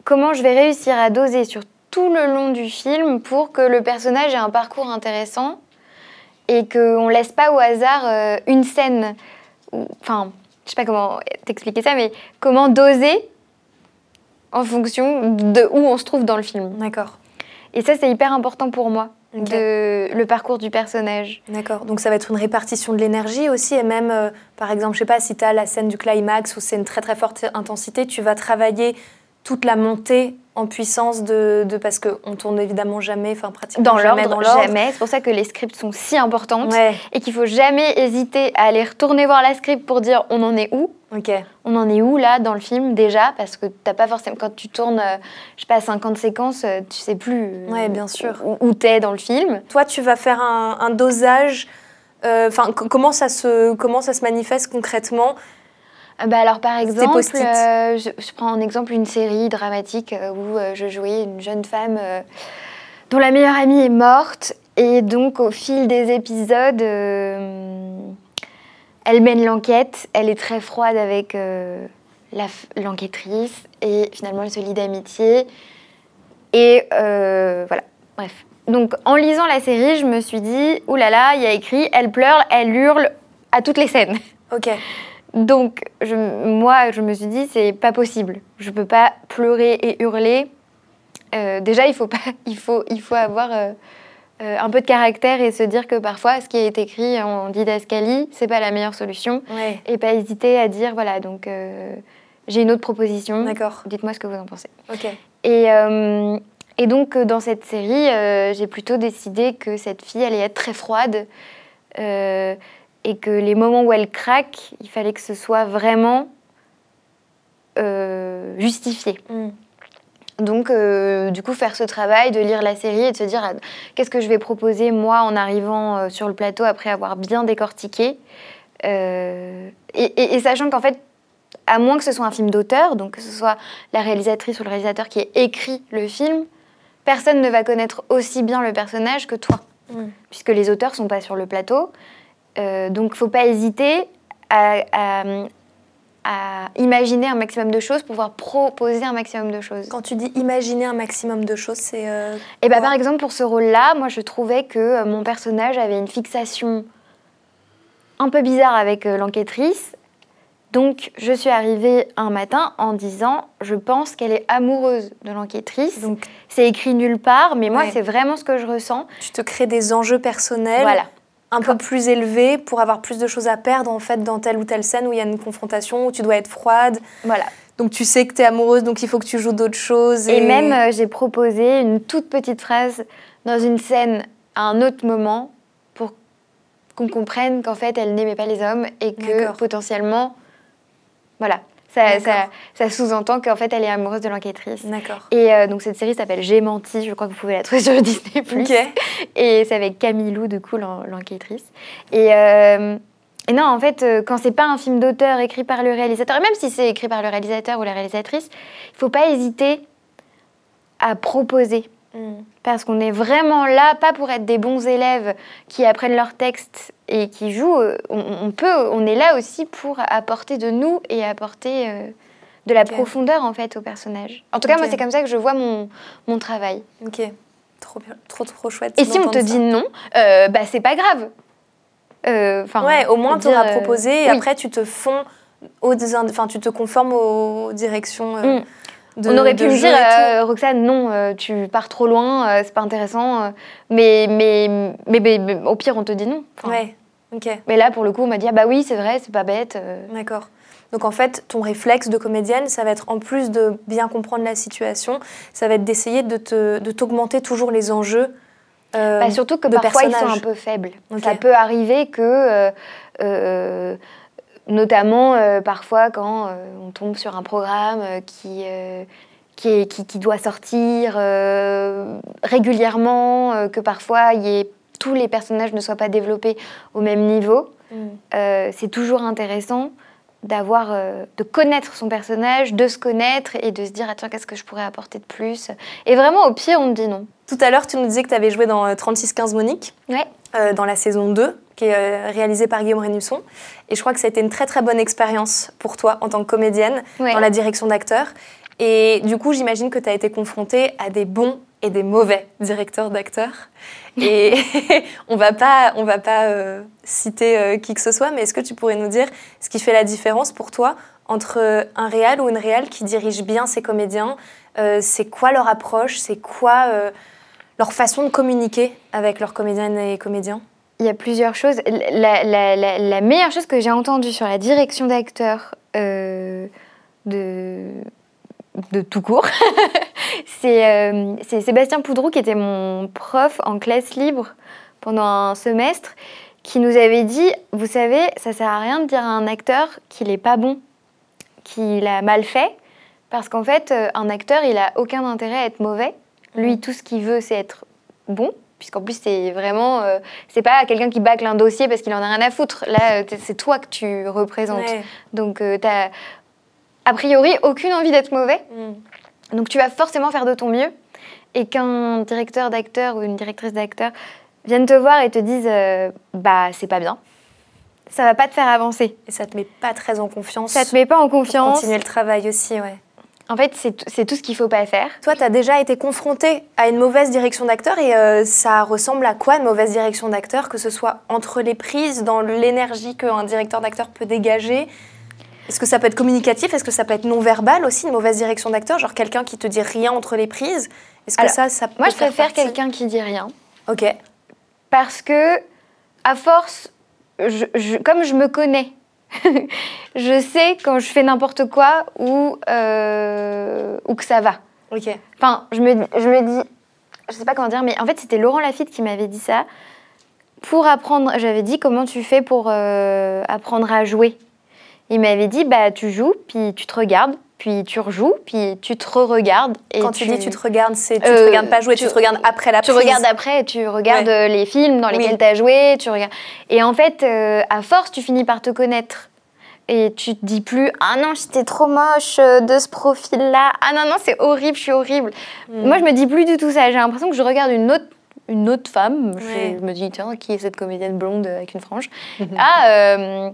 comment je vais réussir à doser sur tout le long du film pour que le personnage ait un parcours intéressant et qu'on ne laisse pas au hasard euh, une scène. Enfin, je sais pas comment t'expliquer ça, mais comment doser en fonction de où on se trouve dans le film. D'accord. Et ça, c'est hyper important pour moi, De, le parcours du personnage. D'accord. Donc ça va être une répartition de l'énergie aussi et même, euh, par exemple, je sais pas si tu as la scène du climax où c'est une très très forte intensité, tu vas travailler toute la montée en puissance de, de parce qu'on tourne évidemment jamais, enfin pratiquement Dans jamais dans l'ordre. jamais. C'est pour ça que les scripts sont si importantes Ouais. et qu'il faut jamais hésiter à aller retourner voir la script pour dire on en est où Ok. On en est où là dans le film déjà? Parce que t'as pas forcément quand tu tournes, euh, je sais pas, 50 séquences, euh, tu sais plus euh, Ouais, bien sûr. où, où t'es dans le film. Toi, tu vas faire un, un dosage. Enfin, comment ça se comment ça se manifeste concrètement? Bah alors par exemple, euh, je, je prends en exemple une série dramatique euh, où euh, je jouais une jeune femme dont la meilleure amie est morte et donc au fil des épisodes, elle mène l'enquête, elle est très froide avec l'enquêtrice et finalement elle se lie d'amitié et voilà, bref. Donc en lisant la série, je me suis dit, oulala, il y a écrit, elle pleure, elle hurle à toutes les scènes. Ok. Donc, je, moi, je me suis dit, c'est pas possible. Je peux pas pleurer et hurler. Euh, déjà, il faut, pas, il faut, il faut avoir euh, euh, un peu de caractère et se dire que parfois, ce qui est écrit en didascalie, c'est pas la meilleure solution. Ouais. Et pas hésiter à dire, voilà, donc j'ai une autre proposition. D'accord. Dites-moi ce que vous en pensez. Ok. Et, et donc, dans cette série, j'ai plutôt décidé que cette fille allait être très froide et que les moments où elle craque, il fallait que ce soit vraiment euh, justifié. Mm. Donc, euh, du coup, faire ce travail de lire la série et de se dire ah, qu'est-ce que je vais proposer moi en arrivant euh, sur le plateau après avoir bien décortiqué. Euh, et, et- et sachant qu'en fait, à moins que ce soit un film d'auteur, donc que ce soit la réalisatrice ou le réalisateur qui ait écrit le film, personne ne va connaître aussi bien le personnage que toi, Mm. puisque les auteurs sont pas sur le plateau. Euh, donc, faut pas hésiter à, à- à imaginer un maximum de choses pouvoir proposer un maximum de choses. Quand tu dis imaginer un maximum de choses, c'est. euh, Et bah, quoi par exemple, pour ce rôle-là, moi, je trouvais que euh, mon personnage avait une fixation un peu bizarre avec euh, l'enquêtrice. Donc, je suis arrivée un matin en disant Je pense qu'elle est amoureuse de l'enquêtrice. Donc, C'est écrit nulle part, mais moi, Ouais. c'est vraiment ce que je ressens. tu te crées des enjeux personnels. Voilà. Un peu plus élevés pour avoir plus de choses à perdre en fait dans telle ou telle scène où il y a une confrontation où tu dois être froide. Voilà. donc tu sais que tu es amoureuse donc il faut que tu joues d'autres choses Et, même, euh, j'ai proposé une toute petite phrase dans une scène à un autre moment pour qu'on comprenne qu'en fait, elle n'aimait pas les hommes et que potentiellement, voilà, Ça, D'accord. ça, ça sous-entend qu'en fait, elle est amoureuse de l'enquêtrice. D'accord. Et euh, donc, cette série s'appelle J'ai menti. Je crois que vous pouvez la trouver sur Disney+. Ok. Et c'est avec Camille Lou, du coup, l'en- l'enquêtrice. Et, euh, et non, en fait, euh, quand c'est pas un film d'auteur écrit par le réalisateur, et même si c'est écrit par le réalisateur ou la réalisatrice, il faut pas hésiter à proposer. Mm. Parce qu'on est vraiment là, pas pour être des bons élèves qui apprennent leur texte et qui jouent. euh, On, on peut, on est là aussi pour apporter de nous et apporter euh, de la profondeur en fait au personnage. En tout cas, moi, c'est comme ça que je vois mon, mon travail. Ok. Trop bien. Trop, trop chouette. Et si on te dit non, euh, bah c'est pas grave. Euh, Ouais, au moins tu auras proposé et oui. après tu te fonds aux ind- enfin tu te conformes aux directions Mm. de on aurait pu me dire, euh, Roxane, non, euh, tu pars trop loin, euh, c'est pas intéressant. mais, mais, mais, mais- mais au pire, on te dit non. Enfin, Ouais. Mais là, pour le coup, on m'a dit, ah bah oui, c'est vrai, c'est pas bête. euh. D'accord. Donc en fait, ton réflexe de comédienne, ça va être en plus de bien comprendre la situation, ça va être d'essayer de te de t'augmenter toujours les enjeux. euh, Bah, surtout que de parfois, ils sont un peu faibles. Ça peut arriver que, euh, euh, notamment parfois quand on tombe sur un programme qui, qui, qui, qui doit sortir régulièrement, que parfois il y ait- tous les personnages ne soient pas développés au même niveau. Mm. Euh, c'est toujours intéressant d'avoir euh, de connaître son personnage, de se connaître et de se dire attends qu'est-ce que je pourrais apporter de plus? Et vraiment au pire on te dit non. Tout à l'heure, tu nous disais que tu avais joué dans euh, 3615 Monique. Ouais. euh, dans la saison 2, qui est réalisée par Guillaume Rénusson. Et je crois que ça a été une très très bonne expérience pour toi en tant que comédienne Ouais. dans la direction d'acteur. Et du coup, j'imagine que tu as été confrontée à des bons et des mauvais directeurs d'acteurs. Et on va pas, on va pas euh, citer euh, qui que ce soit, mais est-ce que tu pourrais nous dire ce qui fait la différence pour toi entre euh, un réal ou une réal qui dirige bien ses comédiens? C'est quoi leur approche? C'est quoi leur façon de communiquer avec leurs comédiennes et comédiens? Il y a plusieurs choses. La, la- meilleure chose que j'ai entendue sur la direction d'acteur euh, de, de tout court, c'est euh, c'est Sébastien Poudrou qui était mon prof en classe libre pendant un semestre qui nous avait dit, vous savez, ça sert à rien de dire à un acteur qu'il est pas bon, qu'il a mal fait, parce qu'en fait, euh, un acteur, il a aucun intérêt à être mauvais. Lui, tout ce qu'il veut, c'est être bon, puisqu'en plus, c'est vraiment, euh, c'est pas quelqu'un qui bâcle un dossier parce qu'il en a rien à foutre. Là, euh, c'est toi que tu représentes. Ouais. Donc, t'as a priori aucune envie d'être mauvais. Mm. Donc tu vas forcément faire de ton mieux. Et qu'un directeur d'acteur ou une directrice d'acteur vienne te voir et te dise euh, bah c'est pas bien, ça va pas te faire avancer. Et ça te met pas très en confiance. Ça te met pas en pour confiance. continuer le travail aussi, ouais. En fait, c'est tout ce qu'il faut pas faire. Toi, tu as déjà été confronté à une mauvaise direction d'acteur et euh, ça ressemble à quoi une mauvaise direction d'acteur Que ce soit entre les prises, dans l'énergie qu'un directeur d'acteur peut dégager Est-ce que ça peut être communicatif? Est-ce que ça peut être non-verbal aussi, une mauvaise direction d'acteur? Genre quelqu'un qui te dit rien entre les prises? Est-ce que ça, ça peut Moi, je préfère quelqu'un qui dit rien. Ok. Parce que, à force, je- je- comme je me connais, je sais quand je fais n'importe quoi ou, euh, ou que ça va. Ok. Enfin, je me, je me dis, je sais pas comment dire, mais en fait, c'était Laurent Lafitte qui m'avait dit ça. Pour apprendre, j'avais dit comment tu fais pour euh, apprendre à jouer. Il m'avait dit, bah tu joues, puis tu te regardes, puis tu rejoues, puis tu te re-regardes. et Quand tu dis tu te regardes, c'est tu te Euh, regardes pas jouer, tu, tu- te regardes après la tu prise. regardes après, tu regardes Ouais. euh, les films dans lesquels Oui. tu as joué, tu regardes. Et en fait, euh, à force, tu finis par te connaître. Et tu te dis plus Ah non, j'étais trop moche euh, de ce profil-là. Ah non, non, c'est horrible, je suis horrible. Mm. Moi, je me dis plus du tout ça. J'ai l'impression que je regarde une autre, une autre femme. Je- me dis Tiens, qui est cette comédienne blonde avec une frange? Ah, euh,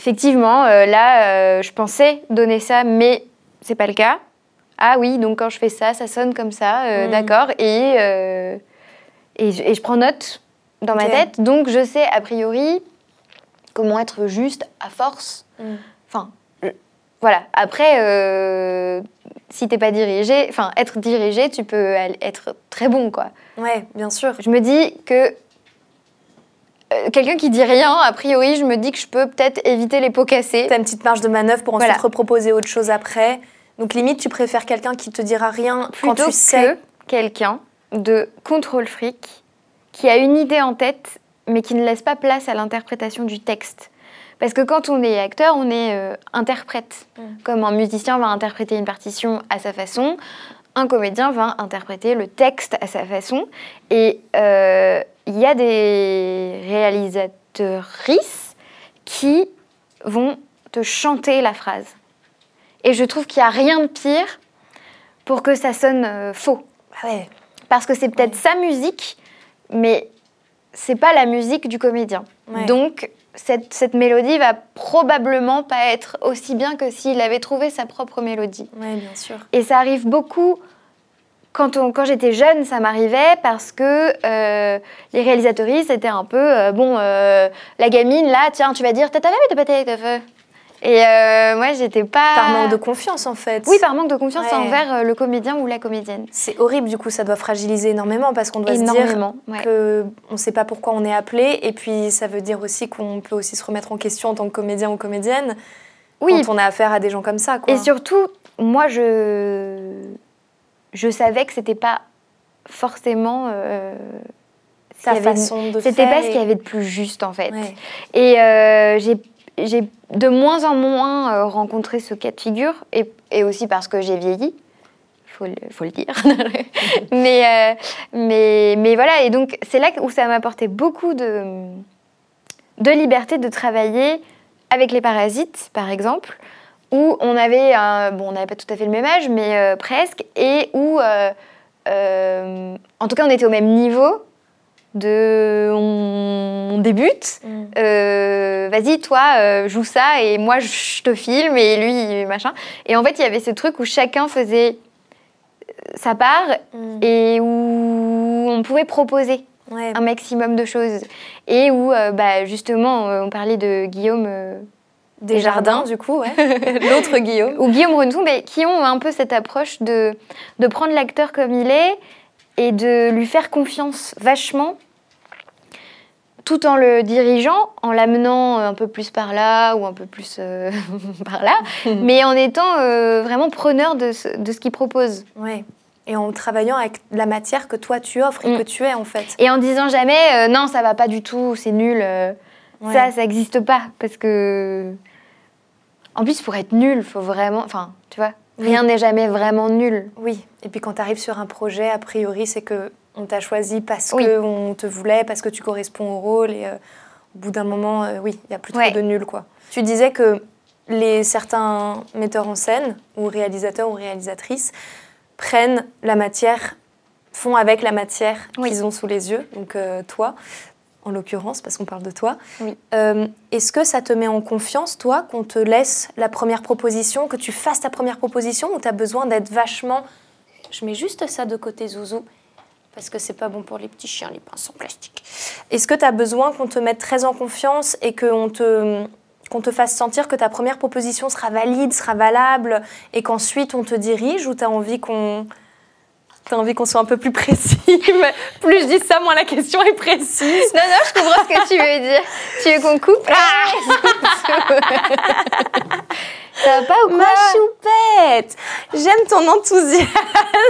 effectivement, euh, là, euh, je pensais donner ça, mais c'est pas le cas. Ah oui, donc quand je fais ça, ça sonne comme ça, euh, Mm. d'accord. Et, et, je, et je prends note dans ma tête, donc je sais a priori comment être juste à force. Mm. Enfin, voilà. Après, si t'es pas dirigé, enfin, être dirigé, tu peux être très bon, quoi. Ouais, bien sûr. Je me dis que euh, quelqu'un qui dit rien, a priori, je me dis que je peux peut-être éviter les pots cassés. Tu as une petite marge de manœuvre pour ensuite Voilà. reproposer autre chose après. Donc limite, tu préfères quelqu'un qui te dira rien quand plutôt tu sais. que quelqu'un de contrôle fric qui a une idée en tête mais qui ne laisse pas place à l'interprétation du texte. Parce que quand on est acteur, on est euh, interprète. Mm. Comme un musicien va interpréter une partition à sa façon, un comédien va interpréter le texte à sa façon. Et euh, il y a des réalisatrices qui vont te chanter la phrase. Et je trouve qu'il n'y a rien de pire pour que ça sonne euh, faux. Ah ouais. Parce que c'est peut-être sa musique, mais c'est pas la musique du comédien. Ouais. Donc, cette, cette mélodie va probablement pas être aussi bien que s'il avait trouvé sa propre mélodie. Ouais, bien sûr. Et ça arrive beaucoup. Quand, quand j'étais jeune, ça m'arrivait parce que euh, les réalisatrices étaient un peu euh, bon, euh, la gamine là, tiens, tu vas dire de pâté de feu. Et moi, j'étais pas. Par manque de confiance, en fait. Oui, par manque de confiance Ouais. envers le comédien ou la comédienne. C'est horrible, du coup, ça doit fragiliser énormément parce qu'on doit se dire Énormément. ouais. que on ne sait pas pourquoi on est appelé. Et puis, ça veut dire aussi qu'on peut aussi se remettre en question en tant que comédien ou comédienne Oui, quand on a affaire à des gens comme ça. Quoi. Et surtout, moi, je, je savais que c'était pas forcément. euh, de- façon de. C'était pas ce qu'il y avait de plus juste, en fait. Ouais. Et euh, j'ai j'ai de moins en moins euh, rencontré ce cas de figure, et, et aussi parce que j'ai vieilli. Faut le, faut le dire. mais, euh, mais, mais voilà, et donc c'est là où ça m'a apporté beaucoup de, de liberté de travailler avec les parasites, par exemple, où on avait, un- bon, on n'avait pas tout à fait le même âge, mais euh, presque, et où, euh, euh, en tout cas, on était au même niveau de, on, on débute, Mm. vas-y, toi, joue ça, et moi, je te filme, et lui, machin. Et en fait, il y avait ce truc où chacun faisait sa part, Mm. et où on pouvait proposer Ouais. un maximum de choses. Et où, euh, bah, justement, euh, on parlait de Guillaume... euh, Des jardins, du coup, ouais. L'autre Guillaume. ou Guillaume Rentou, mais qui ont un peu cette approche de, de prendre l'acteur comme il est et de lui faire confiance vachement, tout en le dirigeant, en l'amenant un peu plus par là ou un peu plus euh, par là, mais en étant euh, vraiment preneur de ce, de ce qu'il propose. Ouais. Et en travaillant avec la matière que toi tu offres et Mm. que tu es, en fait. Et en disant jamais euh, non, ça va pas du tout, c'est nul. euh, Ouais. Ça, ça n'existe pas parce que. En plus, pour être nul, faut vraiment. Enfin, tu vois, rien n'est jamais vraiment nul. Oui, et puis quand tu arrives sur un projet, a priori, c'est que on t'a choisi parce Oui. qu'on te voulait, parce que tu corresponds au rôle, et euh, au bout d'un moment, euh, oui, il n'y a plus trop Ouais. de nul, quoi. Tu disais que les, certains metteurs en scène, ou réalisateurs ou réalisatrices, prennent la matière, font avec la matière Oui. qu'ils ont sous les yeux, donc euh, toi, en l'occurrence, parce qu'on parle de toi. Oui. Euh, Est-ce que ça te met en confiance, toi, qu'on te laisse la première proposition, que tu fasses ta première proposition, ou tu as besoin d'être vachement. Je mets juste ça de côté, Zouzou, parce que c'est pas bon pour les petits chiens, les pinceaux en plastique. Est-ce que tu as besoin qu'on te mette très en confiance et qu'on te, qu'on te fasse sentir que ta première proposition sera valide, sera valable, et qu'ensuite on te dirige, ou tu as envie qu'on. T'as envie qu'on soit un peu plus précis mais Plus je dis ça, moins la question est précise. Non, non, je comprends ce que tu veux dire. Tu veux qu'on coupe Ça va pas ou quoi Ma choupette. J'aime ton enthousiasme.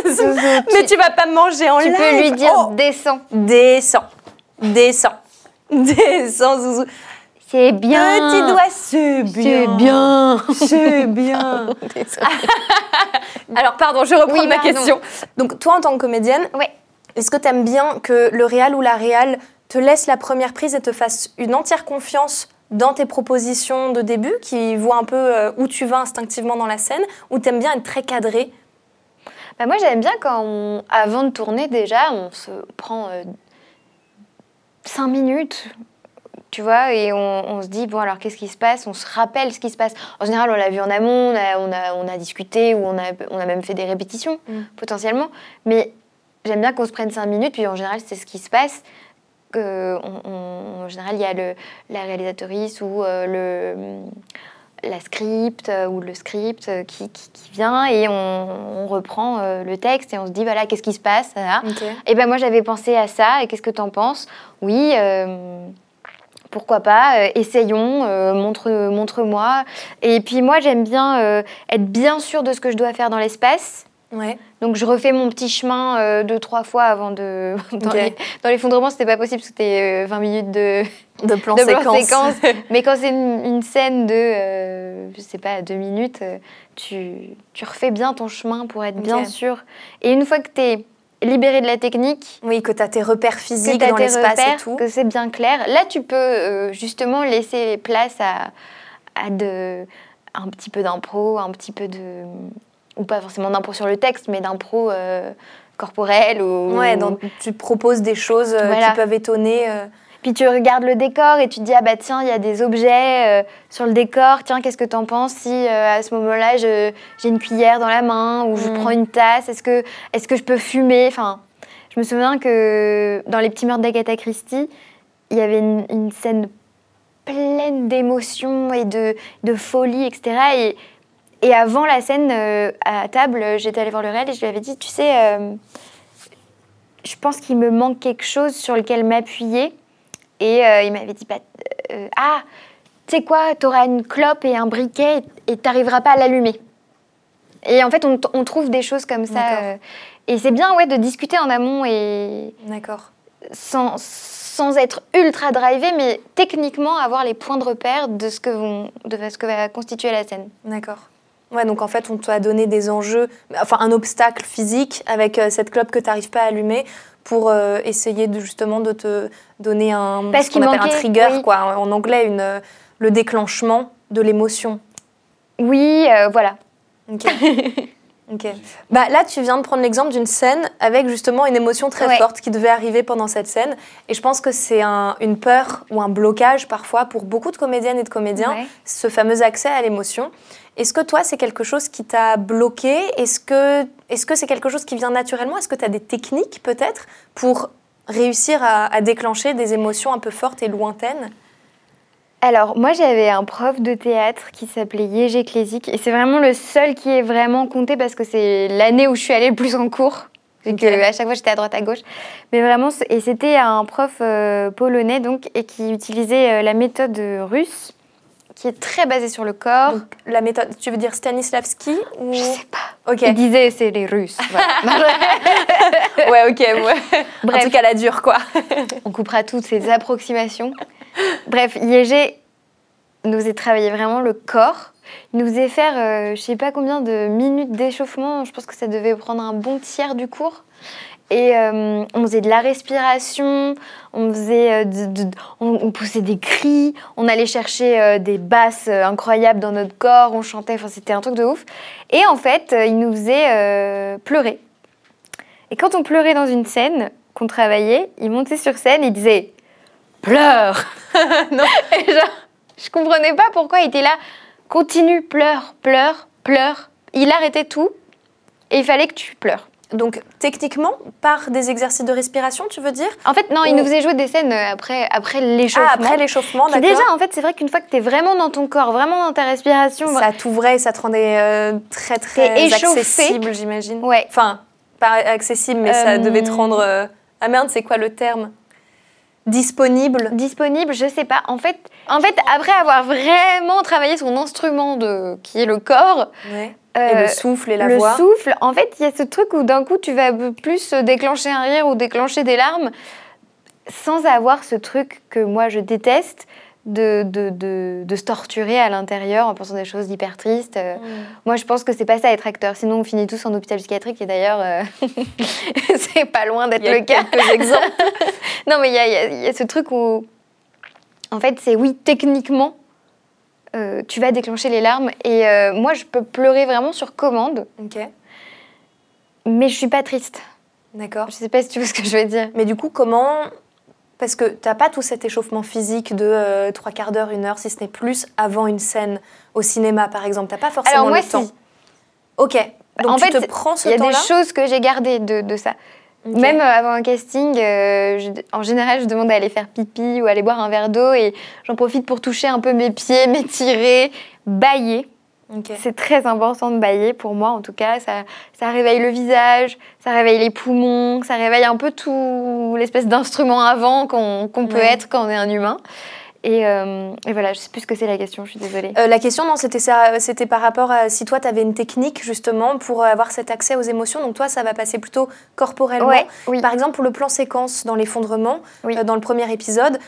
Zouzou, Mais tu, tu vas pas manger en tu live peux lui dire Oh, descends. Descends Descends Descends, Zouzou C'est bien. Petit doigt, c'est bien C'est bien. C'est bien Alors, pardon, je reprends Oui, ma pardon. question. Donc, toi, en tant que comédienne, Ouais. est-ce que tu aimes bien que le réal ou la réal te laisse la première prise et te fasse une entière confiance dans tes propositions de début, qui voit un peu euh, où tu vas instinctivement dans la scène, ou t'aimes bien être très cadré Bah, moi, j'aime bien quand, on- avant de tourner, déjà, on se prend euh, cinq minutes, tu vois, et on, on se dit, bon, alors qu'est-ce qui se passe? On se rappelle ce qui se passe. En général, on l'a vu en amont, on a, on a, on a discuté, ou on a, on a même fait des répétitions, Mm. potentiellement. Mais j'aime bien qu'on se prenne cinq minutes, puis en général, c'est ce qui se passe. On- en général, il y a le, la réalisatrice ou euh, le la script euh, ou le script euh, qui, qui- qui vient et on, reprend euh, le texte et on se dit voilà qu'est-ce qui se passe là. Et ben moi j'avais pensé à ça et qu'est-ce que t'en penses? Oui, euh, pourquoi pas euh, Essayons, euh, montre montre-moi. Et puis moi j'aime bien euh, être bien sûre de ce que je dois faire dans l'espace Ouais. Donc je refais mon petit chemin deux, trois fois avant de... dans, Ok. les- dans l'effondrement, c'était pas possible parce que c'était euh, 20 minutes de, De plan de plan séquence. séquence. Mais quand c'est une, une scène de, je sais pas, deux minutes, tu, tu refais bien ton chemin pour être bien sûr. Et une fois que tu es libéré de la technique, Oui, que tu as tes repères que physiques as dans l'espace et tout. que c'est bien clair, là tu peux euh, justement laisser place à, à de, un petit peu d'impro, un petit peu de. ou pas forcément d'impro sur le texte, mais d'impro euh, corporel. Ou, Ouais, donc tu proposes des choses euh, Voilà. qui peuvent étonner. euh, Puis tu regardes le décor et tu te dis ah bah tiens il y a des objets euh, sur le décor. Tiens qu'est-ce que t'en penses si euh, à ce moment-là j'ai une cuillère dans la main ou je Mm. prends une tasse? Est-ce que est-ce que je peux fumer? Enfin je me souviens que dans les petits meurtres d'Agatha Christie il y avait une, une scène pleine d'émotions et de, de folie etc et, et avant la scène euh, à table j'étais allée voir le réel et je lui avais dit tu sais euh, je pense qu'il me manque quelque chose sur lequel m'appuyer et euh, il m'avait dit, bah, euh, ah, tu sais quoi, t'auras une clope et un briquet et t'arriveras pas à l'allumer. Et en fait, on, trouve des choses comme ça. Euh, et c'est bien ouais, de discuter en amont et D'accord. sans, sans être ultra drivé, mais techniquement avoir les points de repère de ce que, vont, de ce que va constituer la scène. D'accord. Ouais, donc en fait, on t'a donné des enjeux, enfin un obstacle physique avec euh, cette clope que tu n'arrives pas à allumer pour euh, essayer de, justement de te donner un, Parce ce qu'on un trigger, oui. quoi, en anglais, une, le déclenchement de l'émotion. Oui, euh, voilà. Ok. Ok. Bah, là, tu viens de prendre l'exemple d'une scène avec justement une émotion très Ouais. forte qui devait arriver pendant cette scène. Et je pense que c'est un- une peur ou un blocage parfois pour beaucoup de comédiennes et de comédiens, Ouais. ce fameux accès à l'émotion. Est-ce que toi, c'est quelque chose qui t'a bloqué? Est-ce que est-ce que c'est quelque chose qui vient naturellement? Est-ce que tu as des techniques peut-être pour réussir à, à déclencher des émotions un peu fortes et lointaines? Alors, moi, j'avais un prof de théâtre qui s'appelait Yégé Clésic, et c'est vraiment le seul qui est vraiment compté parce que c'est l'année où je suis allée le plus en cours. Que à chaque fois, j'étais à droite, à gauche. Mais vraiment, c'est- et c'était un prof euh, polonais, donc, et qui utilisait euh, la méthode euh, russe, qui est très basée sur le corps. Donc, la méthode, tu veux dire Stanislavski ou... Je sais pas. Ok. Il disait, c'est les Russes. Ouais, ok, ouais. Bref. En tout cas, la dure, quoi. On coupera toutes ces approximations. Bref, Yégé nous a travaillé vraiment le corps. Il nous faisait faire, euh, je sais pas combien de minutes d'échauffement. Je pense que ça devait prendre un bon tiers du cours. Et euh, on faisait de la respiration, on faisait, euh, on, poussait des cris, on allait chercher euh, des basses incroyables dans notre corps, on chantait. Enfin, c'était un truc de ouf. Et en fait, il nous faisait pleurer. Et quand on pleurait dans une scène qu'on travaillait, il montait sur scène il disait pleure. Non. Et genre, je comprenais pas pourquoi il était là. Continue, pleure, pleure, pleure. Il arrêtait tout et il fallait que tu pleures. Donc, techniquement, par des exercices de respiration, tu veux dire En fait, non, il Ou- nous faisait jouer des scènes euh, après, après l'échauffement. Ah, après l'échauffement, d'accord. déjà, en fait, c'est vrai qu'une fois que tu es vraiment dans ton corps, vraiment dans ta respiration, Ça t'ouvrait, ça te rendait euh, très, très échauffé. accessible, j'imagine. Ouais. Enfin, pas accessible, mais ça Euh, devait te rendre... euh, Ah merde, c'est quoi le terme? Disponible disponible, je sais pas. En fait, en fait, après avoir vraiment travaillé son instrument de qui est le corps, Ouais. Euh, Et le souffle et la le voix. souffle, en fait, il y a ce truc où d'un coup, tu vas plus déclencher un rire ou déclencher des larmes sans avoir ce truc que moi je déteste de, de, de, de se torturer à l'intérieur en pensant des choses hyper tristes. Euh, Mm. Moi, je pense que c'est pas ça être acteur. Sinon, on finit tous en hôpital psychiatrique et d'ailleurs, euh, c'est pas loin d'être le cas. Non, mais il y y y a ce truc où, en fait, c'est oui, techniquement, euh, tu vas déclencher les larmes. Et euh, moi, je peux pleurer vraiment sur commande, Ok, mais je suis pas triste. d'accord. Je sais pas si tu vois ce que je veux dire. Mais du coup, comment Parce que t'as pas tout cet échauffement physique de euh, trois quarts d'heure, une heure, si ce n'est plus, avant une scène au cinéma, par exemple. T'as pas forcément Alors, moi, le temps. si. Ok. Donc En tu fait, te prends ce Il y a des temps-là choses que j'ai gardées de, de ça. Même euh, avant un casting, euh, je- en général, je demande à aller faire pipi ou aller boire un verre d'eau et j'en profite pour toucher un peu mes pieds, m'étirer, bailler. C'est très important de bailler pour moi en tout cas. Ça, ça réveille le visage, ça réveille les poumons, ça réveille un peu tout l'espèce d'instrument avant qu'on peut Ouais. être quand on est un humain. Et, euh, et voilà, je sais plus ce que c'est la question, je suis désolée. Euh, la question, non, c'était ça, c'était par rapport à si toi, tu avais une technique justement pour avoir cet accès aux émotions. Donc toi, ça va passer plutôt corporellement. Ouais, oui. Par exemple, pour le plan séquence dans l'effondrement, Oui. euh, dans le premier épisode,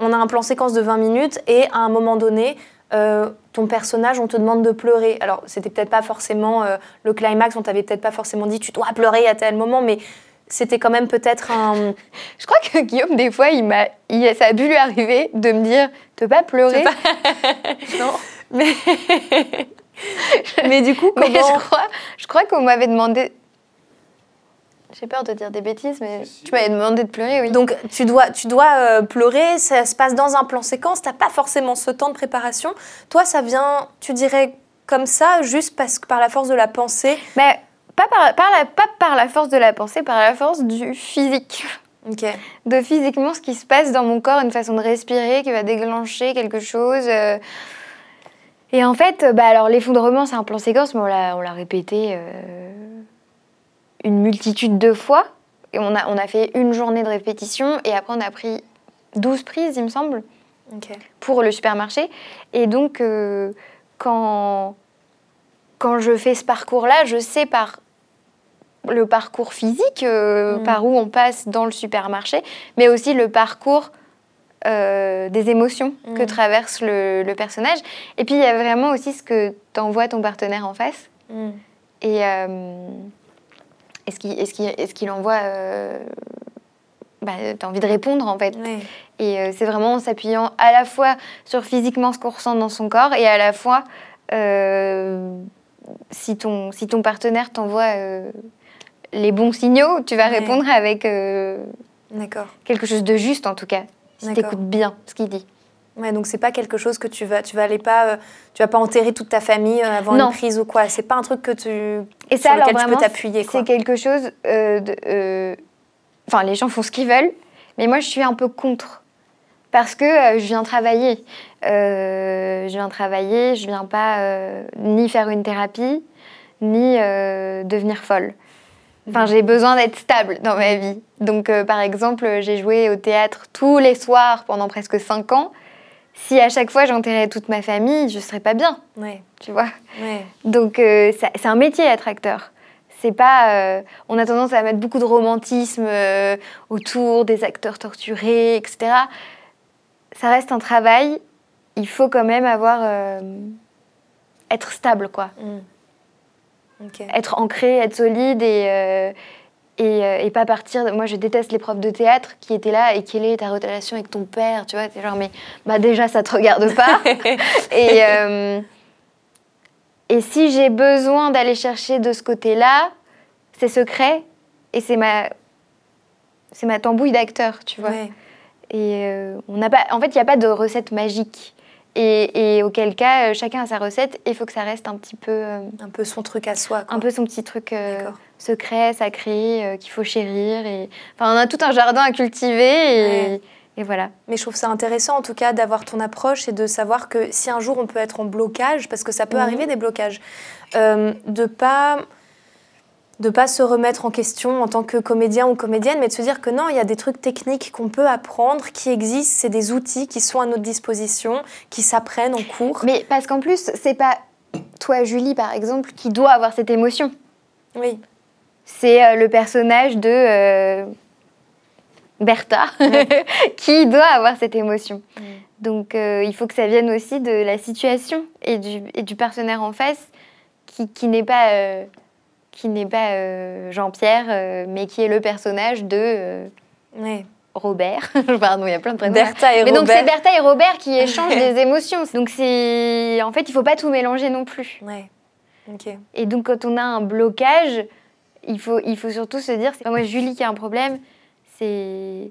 on a un plan séquence de 20 minutes et à un moment donné, euh, ton personnage, on te demande de pleurer. Alors, c'était peut-être pas forcément euh, le climax, on t'avait peut-être pas forcément dit tu dois pleurer à tel moment, mais c'était quand même peut-être un. Je crois que Guillaume, des fois, il m'a, il- ça a dû lui arriver de me dire veux pas pleurer non. Mais, mais du coup, Mais comment. je crois, je crois qu'on m'avait demandé. J'ai peur de dire des bêtises, mais tu m'avais demandé de pleurer, oui. Donc tu dois, tu dois euh, pleurer, ça se passe dans un plan séquence, t'as pas forcément ce temps de préparation. Toi, ça vient, tu dirais comme ça, juste parce que par la force de la pensée. Mais pas par, par la, pas par la force de la pensée, par la force du physique. De physiquement ce qui se passe dans mon corps, une façon de respirer qui va déclencher quelque chose. euh. Et en fait, bah alors l'effondrement, c'est un plan séquence, mais on l'a, on l'a répété euh, une multitude de fois. Et on a, on a fait une journée de répétition, et après on a pris 12 prises, il me semble. Pour le supermarché. Et donc, euh, quand, quand je fais ce parcours-là, je sais par le parcours physique, euh, Mm. par où on passe dans le supermarché, mais aussi le parcours euh, des émotions que Mm. traverse le, le personnage. Et puis, il y a vraiment aussi ce que t'envoie ton partenaire en face. Hmm. Et, euh, et ce qu'il est-ce qu'il- est-ce qu'il envoie... Euh, bah, t'as envie de répondre, en fait. Et euh, c'est vraiment en s'appuyant à la fois sur physiquement ce qu'on ressent dans son corps et à la fois euh, si, ton, si ton partenaire t'envoie euh, les bons signaux, tu vas Ouais. répondre avec euh, quelque chose de juste en tout cas. Si D'accord. t'écoutes bien ce qu'il dit. Ouais, donc c'est pas quelque chose que tu vas, tu vas aller pas, euh, tu vas pas enterrer toute ta famille euh, avant Non. une prise ou quoi. C'est pas un truc que tu, Et sur ça, alors lequel tu peux t'appuyer. c'est quelque chose de. Enfin, les gens font ce qu'ils veulent, mais moi, je suis un peu contre. Parce que je viens travailler. Je viens travailler, je viens pas ni faire une thérapie, ni euh, devenir folle. Enfin, j'ai besoin d'être stable dans ma vie. Donc, euh, par exemple, j'ai joué au théâtre tous les soirs pendant presque cinq ans. Si à chaque fois j'enterrais toute ma famille, je serais pas bien, Ouais, tu vois? ouais. Donc euh, c'est un métier être acteur. C'est pas. euh, on a tendance à mettre beaucoup de romantisme autour des acteurs torturés, etc. Ça reste un travail. Il faut quand même avoir être stable, quoi. Hmm. Être ancré, être solide et et, euh, et pas partir. Moi, je déteste les profs de théâtre qui étaient là et quelle est ta relation avec ton père, tu vois. T'es genre mais bah déjà ça te regarde pas. Et, euh, et si j'ai besoin d'aller chercher de ce côté-là, c'est secret et c'est ma, c'est ma tambouille d'acteur, tu vois. Ouais. Et euh, on n'a pas, en fait, il n'y a pas de recette magique. Et, et auquel cas, euh, chacun a sa recette et il faut que ça reste un petit peu, euh, Un peu son truc à soi. quoi. un peu son petit truc euh, secret, sacré, euh, qu'il faut chérir. Et... Enfin, on a tout un jardin à cultiver et, Ouais. et voilà. Mais je trouve ça intéressant en tout cas d'avoir ton approche et de savoir que si un jour on peut être en blocage, parce que ça peut Mhm. arriver des blocages, euh, de pas de pas se remettre en question en tant que comédien ou comédienne, mais de se dire que non, il y a des trucs techniques qu'on peut apprendre, qui existent, c'est des outils qui sont à notre disposition, qui s'apprennent en cours. Mais parce qu'en plus, c'est pas toi, Julie, par exemple, qui doit avoir cette émotion. Oui, c'est euh, le personnage de euh, Bertha qui doit avoir cette émotion. Mm. Donc euh, il faut que ça vienne aussi de la situation et du, et du partenaire en face qui, qui n'est pas, qui n'est pas euh, Jean-Pierre, euh, mais qui est le personnage de euh, oui. Robert. Pardon, il y a plein de prénoms. Bertha et mais donc c'est Robert. Bertha et Robert qui échangent des émotions. Donc c'est en fait il faut pas tout mélanger non plus. Ouais. Ok. Et donc, quand on a un blocage, il faut, il faut surtout se dire c'est pas moi, Julie, qui a un problème, c'est.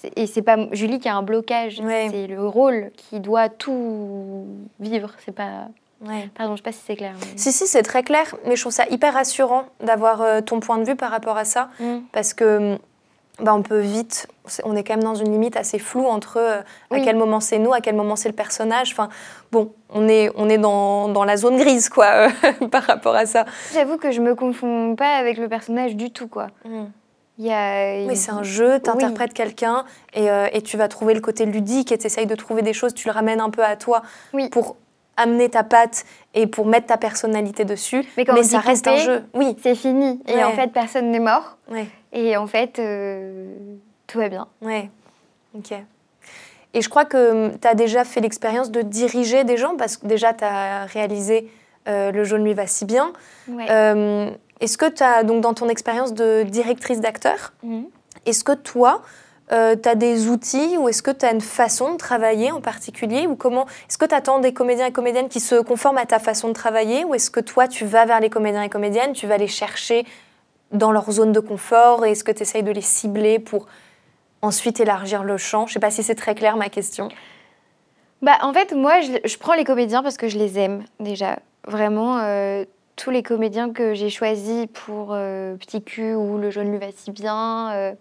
c'est- Et c'est pas Julie qui a un blocage, Ouais. c'est le rôle qui doit tout vivre. C'est pas. Ouais. Pardon, je sais pas si c'est clair. mais- Si, si, c'est très clair, mais je trouve ça hyper rassurant d'avoir euh, ton point de vue par rapport à ça. Mm. parce que bah, on peut vite, on est quand même dans une limite assez floue entre euh, à quel moment c'est nous, à quel moment c'est le personnage. Enfin, bon, on est, on est dans, dans la zone grise, quoi, euh, par rapport à ça. J'avoue que je me confonds pas avec le personnage du tout, quoi. Il y a... Oui, c'est un jeu, tu interprètes quelqu'un et, euh, et, tu vas trouver le côté ludique et tu essayes de trouver des choses, tu le ramènes un peu à toi oui. pour amener ta patte et pour mettre ta personnalité dessus. Mais, quand ça reste un jeu. Oui. C'est fini. Et en fait, personne n'est mort. Ouais. Et en fait, euh, tout va bien. Ouais. Ok. Et je crois que hum, tu as déjà fait l'expérience de diriger des gens parce que déjà tu as réalisé euh, Le jaune lui va si bien. Ouais. Euh, est-ce que tu as, donc dans ton expérience de directrice d'acteur, Mhm. est-ce que toi, euh, tu as des outils ou est-ce que tu as une façon de travailler en particulier ou comment Est-ce que tu attends des comédiens et comédiennes qui se conforment à ta façon de travailler ou est-ce que toi, tu vas vers les comédiens et comédiennes, tu vas les chercher dans leur zone de confort et est-ce que tu essayes de les cibler pour ensuite élargir le champ? Je sais pas si c'est très clair ma question. Bah, en fait, moi, je, prends les comédiens parce que je les aime déjà. Vraiment, euh, tous les comédiens que j'ai choisis pour euh, Petit cul ou Le jaune lui va si bien,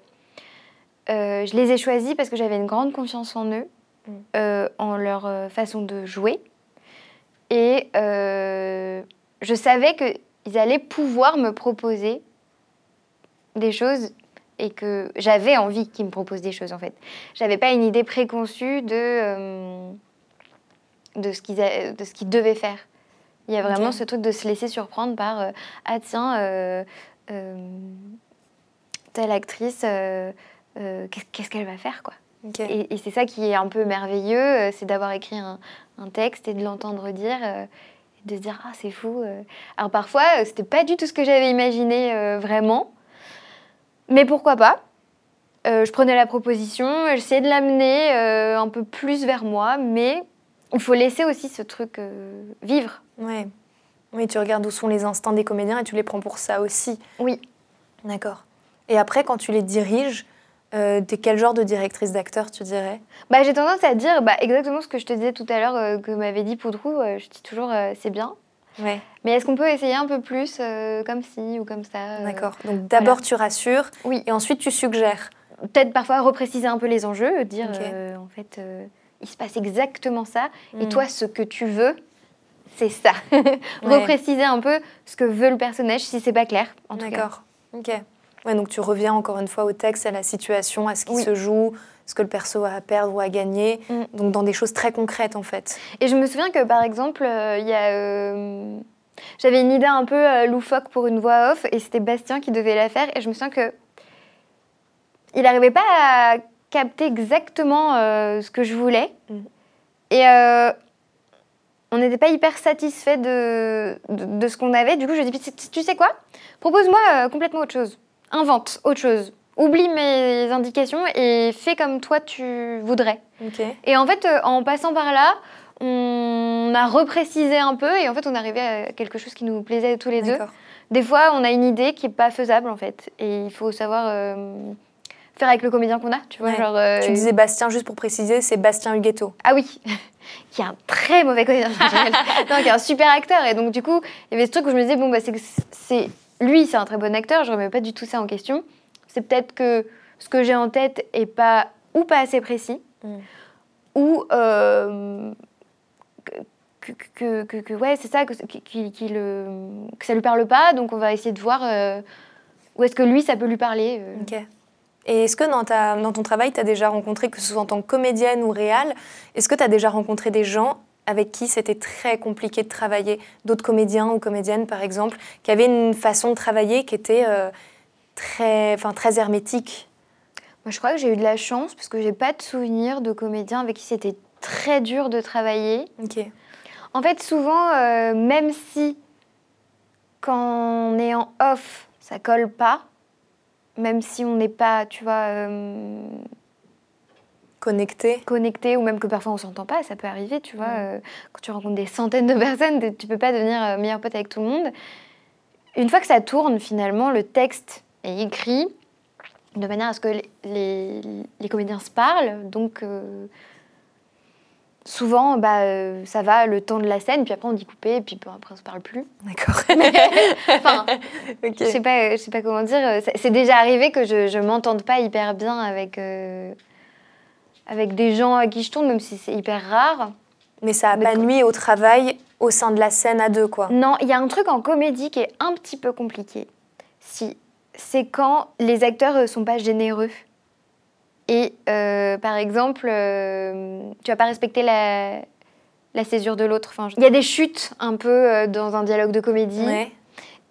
euh, je les ai choisis parce que j'avais une grande confiance en eux, Mm. euh, en leur euh, façon de jouer. Et euh, je savais qu'ils allaient pouvoir me proposer des choses et que j'avais envie qu'ils me proposent des choses en fait. J'avais pas une idée préconçue de, de ce qu'ils qu'ils devaient faire. Il y a vraiment ce truc de se laisser surprendre par ah tiens telle actrice euh, qu'est- qu'est-ce qu'elle va faire quoi. Et, et c'est ça qui est un peu merveilleux, euh, c'est d'avoir écrit un, un texte et de l'entendre dire, euh, de se dire ah c'est fou. Alors parfois c'était pas du tout ce que j'avais imaginé euh, vraiment, mais pourquoi pas. Je prenais la proposition, j'essayais de l'amener un peu plus vers moi, mais il faut laisser aussi ce truc vivre. Ouais. Oui, tu regardes où sont les instincts des comédiens et tu les prends pour ça aussi. Oui. D'accord. Et après, quand tu les diriges, euh, t'es quel genre de directrice d'acteur, tu dirais? Bah, j'ai tendance à dire bah, exactement ce que je te disais tout à l'heure, euh, que m'avait dit Poudrou. euh, je dis toujours c'est bien. Ouais. Mais est-ce qu'on peut essayer un peu plus comme ci ou comme ça D'accord. Donc d'abord tu rassures Oui. et ensuite tu suggères. Peut-être parfois repréciser un peu les enjeux, dire Ok. euh, en fait il se passe exactement ça et Mm. toi ce que tu veux c'est ça. repréciser un peu ce que veut le personnage si c'est pas clair en tout cas. D'accord. Ok. Ouais, donc tu reviens encore une fois au texte, à la situation, à ce qui Oui. se joue, ce que le perso a à perdre ou à gagner. Mm. Donc dans des choses très concrètes en fait. Et je me souviens que par exemple euh, il y a euh, j'avais une idée un peu euh, loufoque pour une voix off et c'était Bastien qui devait la faire et je me souviens que il n'arrivait pas à capter exactement ce que je voulais Mm. et on n'était pas hyper satisfait de, de, de ce qu'on avait. Du coup, je lui ai dit, tu- sais quoi? Propose-moi complètement autre chose. Invente autre chose. Oublie mes indications et fais comme toi tu voudrais. Et en fait, euh, en passant par là, on a reprécisé un peu et en fait, on est arrivé à quelque chose qui nous plaisait tous les deux. Des fois, on a une idée qui est pas faisable en fait, et il faut savoir euh, faire avec le comédien qu'on a, tu vois. Ouais. Genre, euh, Tu disais Bastien, juste pour préciser, c'est Bastien Huguetto. ah oui, qui est un très mauvais comédien, non, qui est un super acteur. Et donc du coup, il y avait ce truc où je me disais bon bah c'est que c'est lui, c'est un très bon acteur. Je remets pas du tout ça en question. C'est peut-être que ce que j'ai en tête est pas ou pas assez précis, Mm. ou euh, que, que, que, que- ouais c'est ça que, que ça lui parle pas. Donc on va essayer de voir euh, où est-ce que lui ça peut lui parler. euh. Et est-ce que dans, ta, dans ton travail, tu as déjà rencontré, que ce soit en tant que comédienne ou réal, est-ce que tu as déjà rencontré des gens avec qui c'était très compliqué de travailler D'autres comédiens ou comédiennes, par exemple, qui avaient une façon de travailler qui était euh, très, enfin, très hermétique Moi, je crois que j'ai eu de la chance parce que j'ai pas de souvenir de comédiens avec qui c'était très dur de travailler. Ok. En fait, souvent, euh, même si quand on est en off, ça colle pas, même si on n'est pas, tu vois, euh, Connecté connecté ou même que parfois on s'entend pas, ça peut arriver, tu vois. Mm. euh, quand tu rencontres des centaines de personnes, tu peux pas devenir euh, meilleur pote avec tout le monde. Une fois que ça tourne, finalement, le texte est écrit de manière à ce que les, les- les comédiens se parlent. Donc, euh, souvent, bah, euh, ça va le temps de la scène, puis après on dit couper, et puis après on se parle plus. D'accord. Enfin, je sais pas, je sais pas comment dire. c'est- C'est déjà arrivé que je, je m'entende pas hyper bien avec, euh, avec des gens à qui je tourne, même si c'est hyper rare. Mais ça n'a pas nuit au travail au sein de la scène à deux, quoi. Non, il y a un truc en comédie qui est un petit peu compliqué. Si c'est quand les acteurs ne sont pas généreux. Et euh, par exemple, euh, tu vas pas respecter la, la césure de l'autre. Enfin, il y a des chutes un peu euh, dans un dialogue de comédie. Ouais.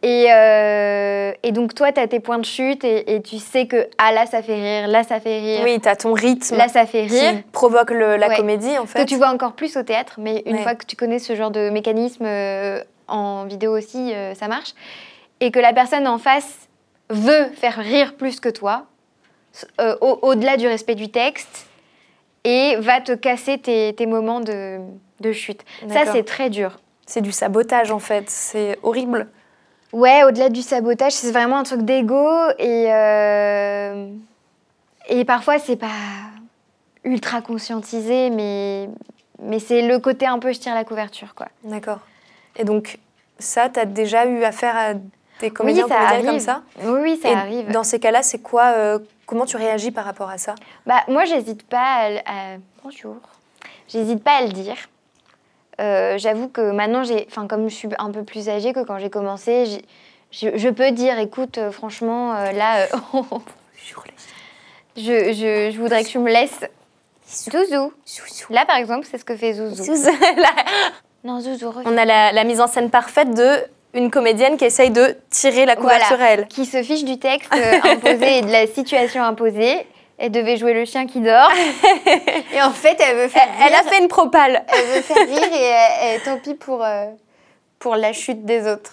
Et, euh, et donc toi, tu as tes points de chute et, et tu sais que ah là, ça fait rire, là, ça fait rire, Oui, t'as ton rythme là, ça fait qui rire. provoque le- la Ouais. comédie en Que fait. tu vois encore plus au théâtre, mais une Ouais. fois que tu connais ce genre de mécanisme euh, en vidéo aussi, euh, ça marche. Et que la personne en face veut faire rire plus que toi, euh, au- au-delà du respect du texte, et va te casser tes, tes moments de, de chute. Ça, c'est très dur. C'est du sabotage en fait, c'est horrible. Ouais, au-delà du sabotage, c'est vraiment un truc d'ego et euh, et parfois c'est pas ultra conscientisé, mais mais c'est le côté un peu je tire la couverture quoi. D'accord. Et donc ça, t'as déjà eu affaire à des comédiens oui, ça comme ça? Oui, oui, ça Et arrive. Dans ces cas-là, c'est quoi euh, Comment tu réagis par rapport à ça? Bah moi j'hésite pas à- bonjour. J'hésite pas à le dire. Euh, J'avoue que maintenant enfin comme je suis un peu plus âgée que quand j'ai commencé, je, je peux dire, écoute, euh, franchement, euh, là, euh, je, je, je voudrais que tu me laisses. Zouzou. Là, par exemple, c'est ce que fait Zouzou. Là, Non, Zouzou. On a la, la mise en scène parfaite de une comédienne qui essaye de tirer la couverture Voilà. à elle. Qui se fiche du texte euh, imposé et de la situation imposée. Elle devait jouer le chien qui dort. et en fait, elle veut faire Elle a rire. fait une propale. Elle veut faire rire et, euh, et tant pis pour, euh, pour la chute des autres.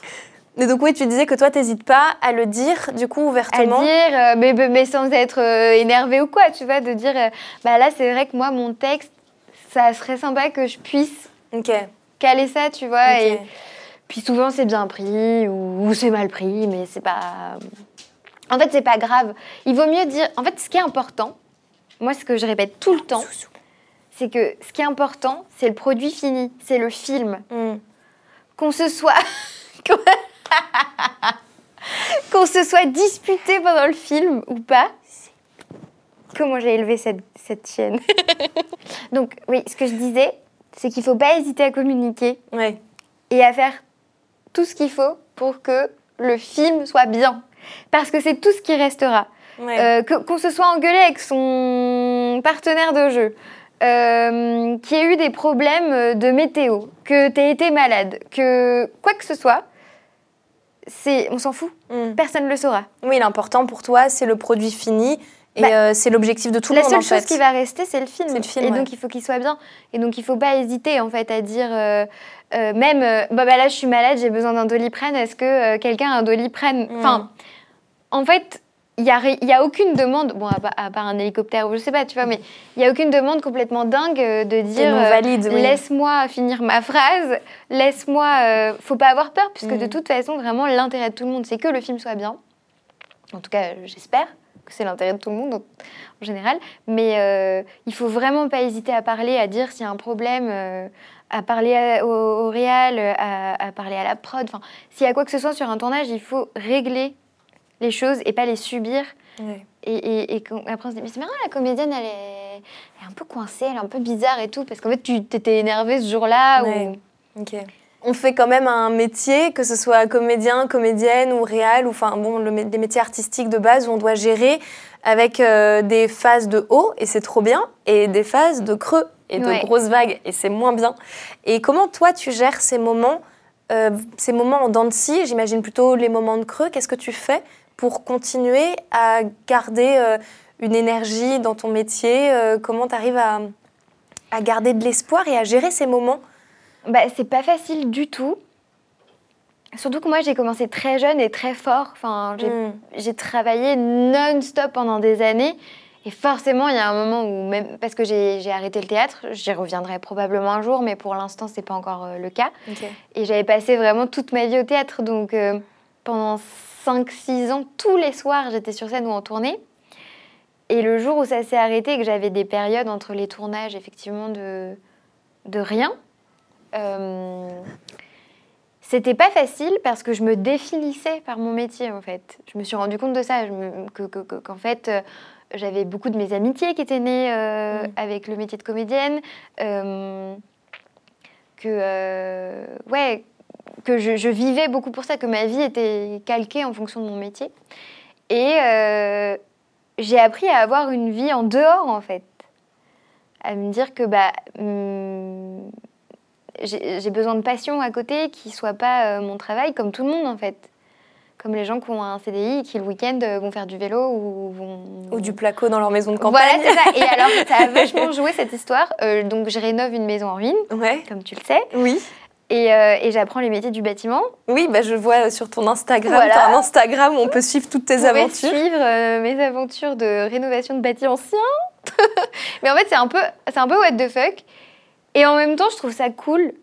Et donc oui, tu disais que toi, t'hésites pas à le dire, du coup, À ouvertement. dire, euh, mais, mais- mais sans être euh, énervé ou quoi, tu vois, de dire, euh, bah là, c'est vrai que moi, mon texte, ça serait sympa que je puisse Ok. caler ça, tu vois. Et puis souvent, c'est bien pris ou, ou c'est mal pris, mais c'est pas. En fait, c'est pas grave. Il vaut mieux dire. En fait, ce qui est important, moi, ce que je répète tout le temps, c'est que ce qui est important, c'est le produit fini, c'est le film. Hmm. qu'on se soit qu'on se soit disputé pendant le film ou pas. Comment j'ai élevé cette, cette chienne. Donc oui, ce que je disais, c'est qu'il faut pas hésiter à communiquer Ouais. et à faire tout ce qu'il faut pour que le film soit bien. Parce que c'est tout ce qui restera. Ouais. Euh, qu'on se soit engueulé avec son partenaire de jeu, euh, qu'il y ait eu des problèmes de météo, que tu aies été malade, que quoi que ce soit, c'est, on s'en fout, Hmm. personne ne le saura. Oui, l'important pour toi, c'est le produit fini et Bah, euh, c'est l'objectif de tout le La monde seule en chose fait. qui va rester, c'est le film. C'est le film, et ouais. donc il faut qu'il soit bien. Et donc il faut pas hésiter en fait à dire, euh, euh, même, bah, bah là je suis malade, j'ai besoin d'un doliprane, est-ce que quelqu'un a un doliprane? Mm. Enfin, en fait, il n'y a, aucune demande, bon, à, pa- à part un hélicoptère ou je sais pas, tu vois, mais il n'y a aucune demande complètement dingue euh, de dire euh, oui. laisse-moi finir ma phrase, laisse-moi. euh, faut pas avoir peur, puisque de Mm. toute façon, vraiment, l'intérêt de tout le monde, c'est que le film soit bien. En tout cas, j'espère que c'est l'intérêt de tout le monde en, en général. Mais euh, il faut vraiment pas hésiter à parler, à dire s'il y a un problème, euh, à parler à- au, au réal, à, à parler à la prod. Enfin, s'il y a quoi que ce soit sur un tournage, il faut régler les choses et pas les subir. Et, et, après, on se dit, mais c'est marrant, la comédienne, elle est, elle est un peu coincée, elle est un peu bizarre et tout, parce qu'en fait, tu t'étais énervée ce jour-là. Ou... On fait quand même un métier, que ce soit comédien, comédienne ou réal, ou enfin bon, le, des métiers artistiques de base où on doit gérer avec euh, des phases de haut, et c'est trop bien, et des phases de creux et de Ouais. grosses vagues, et c'est moins bien. Et comment toi tu gères ces moments, euh, ces moments en dents de scie, j'imagine plutôt les moments de creux, qu'est-ce que tu fais pour continuer à garder euh, une énergie dans ton métier euh, Comment tu arrives à, à garder de l'espoir et à gérer ces moments? Bah, c'est pas facile du tout. Surtout que moi, j'ai commencé très jeune et très fort. Enfin, j'ai Mm. j'ai travaillé non-stop pendant des années. Et forcément, il y a un moment où, même parce que j'ai arrêté le théâtre, j'y reviendrai probablement un jour, mais pour l'instant, c'est pas encore euh, le cas. Et j'avais passé vraiment toute ma vie au théâtre. Donc, euh, pendant 5-6 ans, tous les soirs, j'étais sur scène ou en tournée. Et le jour où ça s'est arrêté que j'avais des périodes entre les tournages, effectivement, de, de rien, euh, c'était pas facile parce que je me définissais par mon métier, en fait. Je me suis rendu compte de ça, me- que- que- que- qu'en fait, euh, j'avais beaucoup de mes amitiés qui étaient nées euh, Mm. avec le métier de comédienne. que, ouais, que je, je vivais beaucoup pour ça, que ma vie était calquée en fonction de mon métier. Et euh, j'ai appris à avoir une vie en dehors, en fait. À me dire que bah, hum, j'ai besoin de passion à côté qui soit pas euh, mon travail, comme tout le monde, en fait. Comme les gens qui ont un CDI et qui, le week-end, euh, vont faire du vélo ou vont... Ou du placo dans leur maison de campagne. Voilà, c'est ça. Et alors, ça a vachement joué, cette histoire. donc, je rénove une maison en ruine, ouais. comme tu le sais. Oui. Euh, et, j'apprends les métiers du bâtiment. Oui, bah je vois sur ton Instagram, tu as un Instagram où on peut suivre toutes tes Vous aventures. suivre euh, mes aventures de rénovation de bâtiments anciens. Mais en fait, c'est un, peu, un peu what the fuck. Et en même temps, je trouve ça cool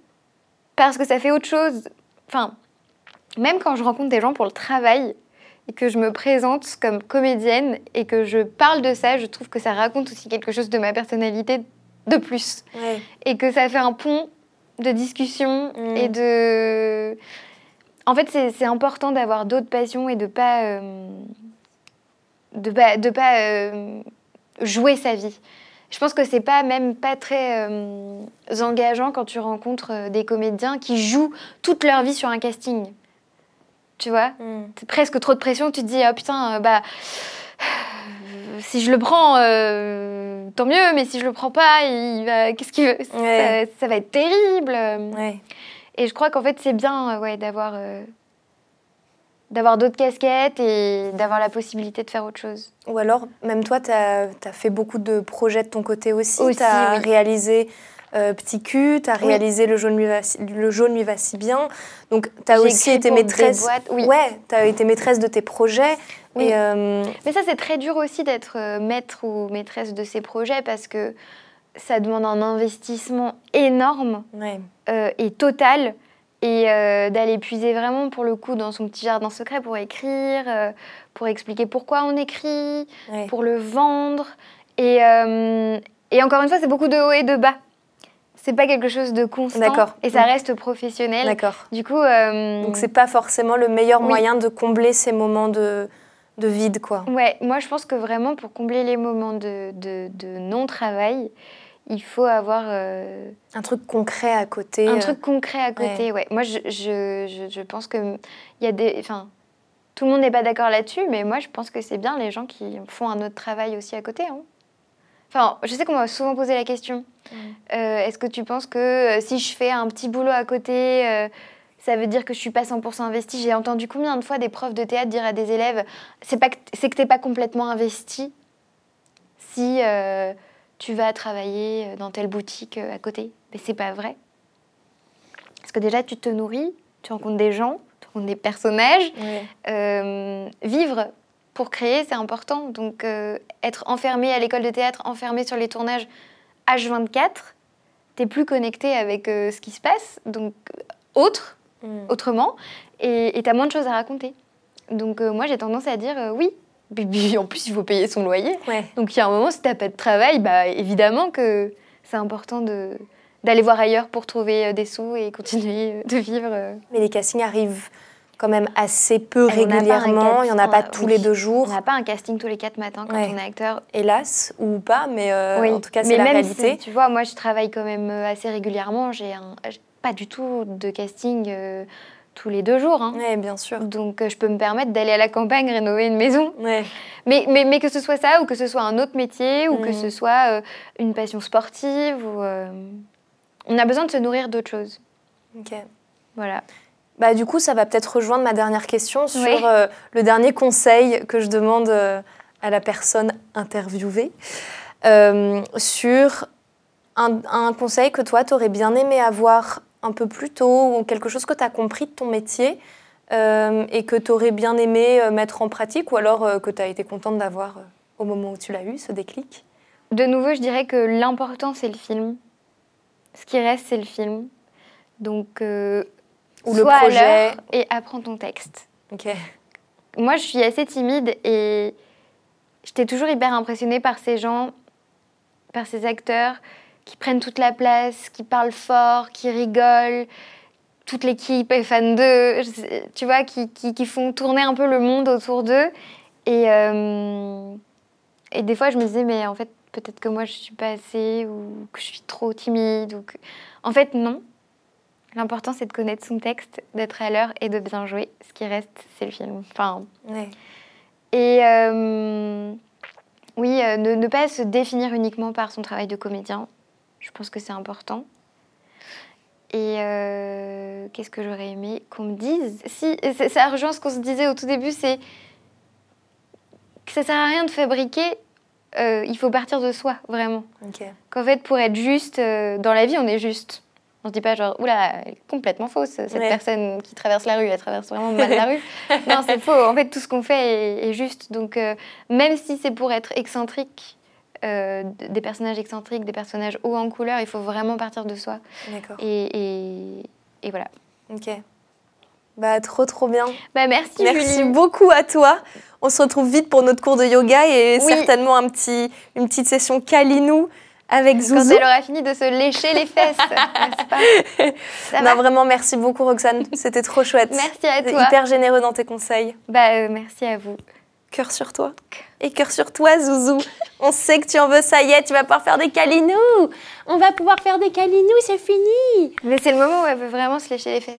parce que ça fait autre chose. Enfin, même quand je rencontre des gens pour le travail et que je me présente comme comédienne et que je parle de ça, je trouve que ça raconte aussi quelque chose de ma personnalité de plus. Et que ça fait un pont de discussion mm. et de. En fait, c'est important d'avoir d'autres passions et de pas. Euh, de pas, de pas euh, jouer sa vie. Je pense que c'est pas même pas très euh, engageant quand tu rencontres des comédiens qui jouent toute leur vie sur un casting. Tu vois? Mm. C'est presque trop de pression. Tu te dis, oh putain, bah si je le prends, euh, tant mieux, mais si je le prends pas, il va, qu'est-ce qu'il veut? Ça, va être terrible. Et je crois qu'en fait, c'est bien, euh, ouais, d'avoir, euh, d'avoir d'autres casquettes et d'avoir la possibilité de faire autre chose. Ou alors, même toi, tu as, fait beaucoup de projets de ton côté aussi. tu as réalisé Petit cul, tu as réalisé le, jaune lui va, si bien. Donc, tu as aussi été maîtresse. Oui. Ouais, tu as été maîtresse de tes projets. Euh, Mais ça, c'est très dur aussi d'être euh, maître ou maîtresse de ces projets parce que ça demande un investissement énorme euh, et total et d'aller puiser vraiment pour le coup dans son petit jardin secret pour écrire, pour expliquer pourquoi on écrit, pour le vendre. Et, et encore une fois, c'est beaucoup de haut et de bas. C'est pas quelque chose de constant et ça reste professionnel. D'accord. Du coup, donc c'est pas forcément le meilleur moyen de combler ces moments de de vide, quoi. Ouais, moi je pense que vraiment pour combler les moments de, de, non-travail, il faut avoir... Euh, un truc concret à côté. Un euh, truc concret à côté, ouais. Moi je, je, je, pense que il y a des... Enfin, tout le monde n'est pas d'accord là-dessus, mais moi je pense que c'est bien les gens qui font un autre travail aussi à côté. Hein. Enfin, je sais qu'on m'a souvent posé la question. Euh, est-ce que tu penses que si je fais un petit boulot à côté ça veut dire que je suis pas 100% investie? J'ai entendu combien de fois des profs de théâtre dire à des élèves c'est pas c'est que t'es pas complètement investi si euh, tu vas travailler dans telle boutique euh, à côté? Mais c'est pas vrai. Parce que déjà tu te nourris, tu rencontres des gens, tu rencontres des personnages. Euh, vivre pour créer, c'est important. Donc être enfermé à l'école de théâtre, enfermé sur les tournages H24, t'es plus connecté avec ce qui se passe. Donc autre, Mm. autrement et tu as moins de choses à raconter. Donc euh, moi j'ai tendance à dire euh, oui. Puis, en plus il faut payer son loyer. Donc il y a un moment si tu n'as pas de travail, bah, évidemment que c'est important de d'aller voir ailleurs pour trouver euh, des sous et continuer de vivre. Mais les castings arrivent quand même assez peu régulièrement. Il n'y en a pas tous les deux jours. On n'a pas un casting tous les quatre matins quand on est acteur. Hélas, ou pas, mais en tout cas, c'est la réalité. tu vois, moi, je travaille quand même assez régulièrement. J'ai pas du tout de casting euh, tous les deux jours. Hein. Oui, bien sûr. Donc euh, je peux me permettre d'aller à la campagne rénover une maison. Ouais. Mais, mais, mais, que ce soit ça, ou que ce soit un autre métier, ou que mm. ce soit euh, une passion sportive, ou, on a besoin de se nourrir d'autres choses. Ok. Voilà. Bah, du coup, ça va peut-être rejoindre ma dernière question sur le dernier conseil que je demande à la personne interviewée sur un, un, conseil que toi, tu aurais bien aimé avoir un peu plus tôt ou quelque chose que tu as compris de ton métier euh, et que tu aurais bien aimé euh, mettre en pratique ou alors euh, que tu as été contente d'avoir au moment où tu l'as eu, ce déclic? De nouveau, je dirais que l'important, c'est le film. Ce qui reste, c'est le film. Donc, ou le projet. et apprends ton texte. Ok. Moi, je suis assez timide et j'étais toujours hyper impressionnée par ces gens, par ces acteurs qui prennent toute la place, qui parlent fort, qui rigolent. Toute l'équipe est fan d'eux, tu vois, qui, qui, font tourner un peu le monde autour d'eux. Et, euh, et des fois, je me disais, mais en fait, peut-être que moi, je suis pas assez, ou que je suis trop timide. Ou que... En fait, non. L'important, c'est de connaître son texte, d'être à l'heure et de bien jouer. Ce qui reste, c'est le film. Enfin, Et euh, oui, euh, ne, ne pas se définir uniquement par son travail de comédien. Je pense que c'est important. Et euh, qu'est-ce que j'aurais aimé qu'on me dise? Si, ça- rejoint ce qu'on se disait au tout début, c'est que ça sert à rien de fabriquer. euh, il faut partir de soi, vraiment. Ok. Qu'en fait, pour être juste, dans la vie, on est juste. On se dit pas genre, oula, elle est complètement fausse, cette Ouais. personne qui traverse la rue, elle traverse vraiment mal la rue. Non, c'est faux. En fait, tout ce qu'on fait est, est juste. Donc, euh, même si c'est pour être excentrique, euh, des personnages excentriques, des personnages hauts en couleur, il faut vraiment partir de soi. D'accord. Et, et, et voilà. Ok. Bah, trop, trop bien. Bah, merci, Merci Julie. beaucoup à toi. On se retrouve vite pour notre cours de yoga et Oui. certainement un petit, une petite session Kalinou avec Quand Zouzou. elle aura fini de se lécher les fesses, n'est-ce pas? Ça va Non, vraiment, merci beaucoup, Roxane. C'était trop chouette. Merci à toi. hyper généreux dans tes conseils. Bah, euh, merci à vous. Cœur sur toi. Et cœur sur toi, Zouzou. On sait que tu en veux, ça y est, tu vas pouvoir faire des Kalinous. On va pouvoir faire des Kalinous, c'est fini. Mais c'est le moment où elle veut vraiment se lécher les fesses.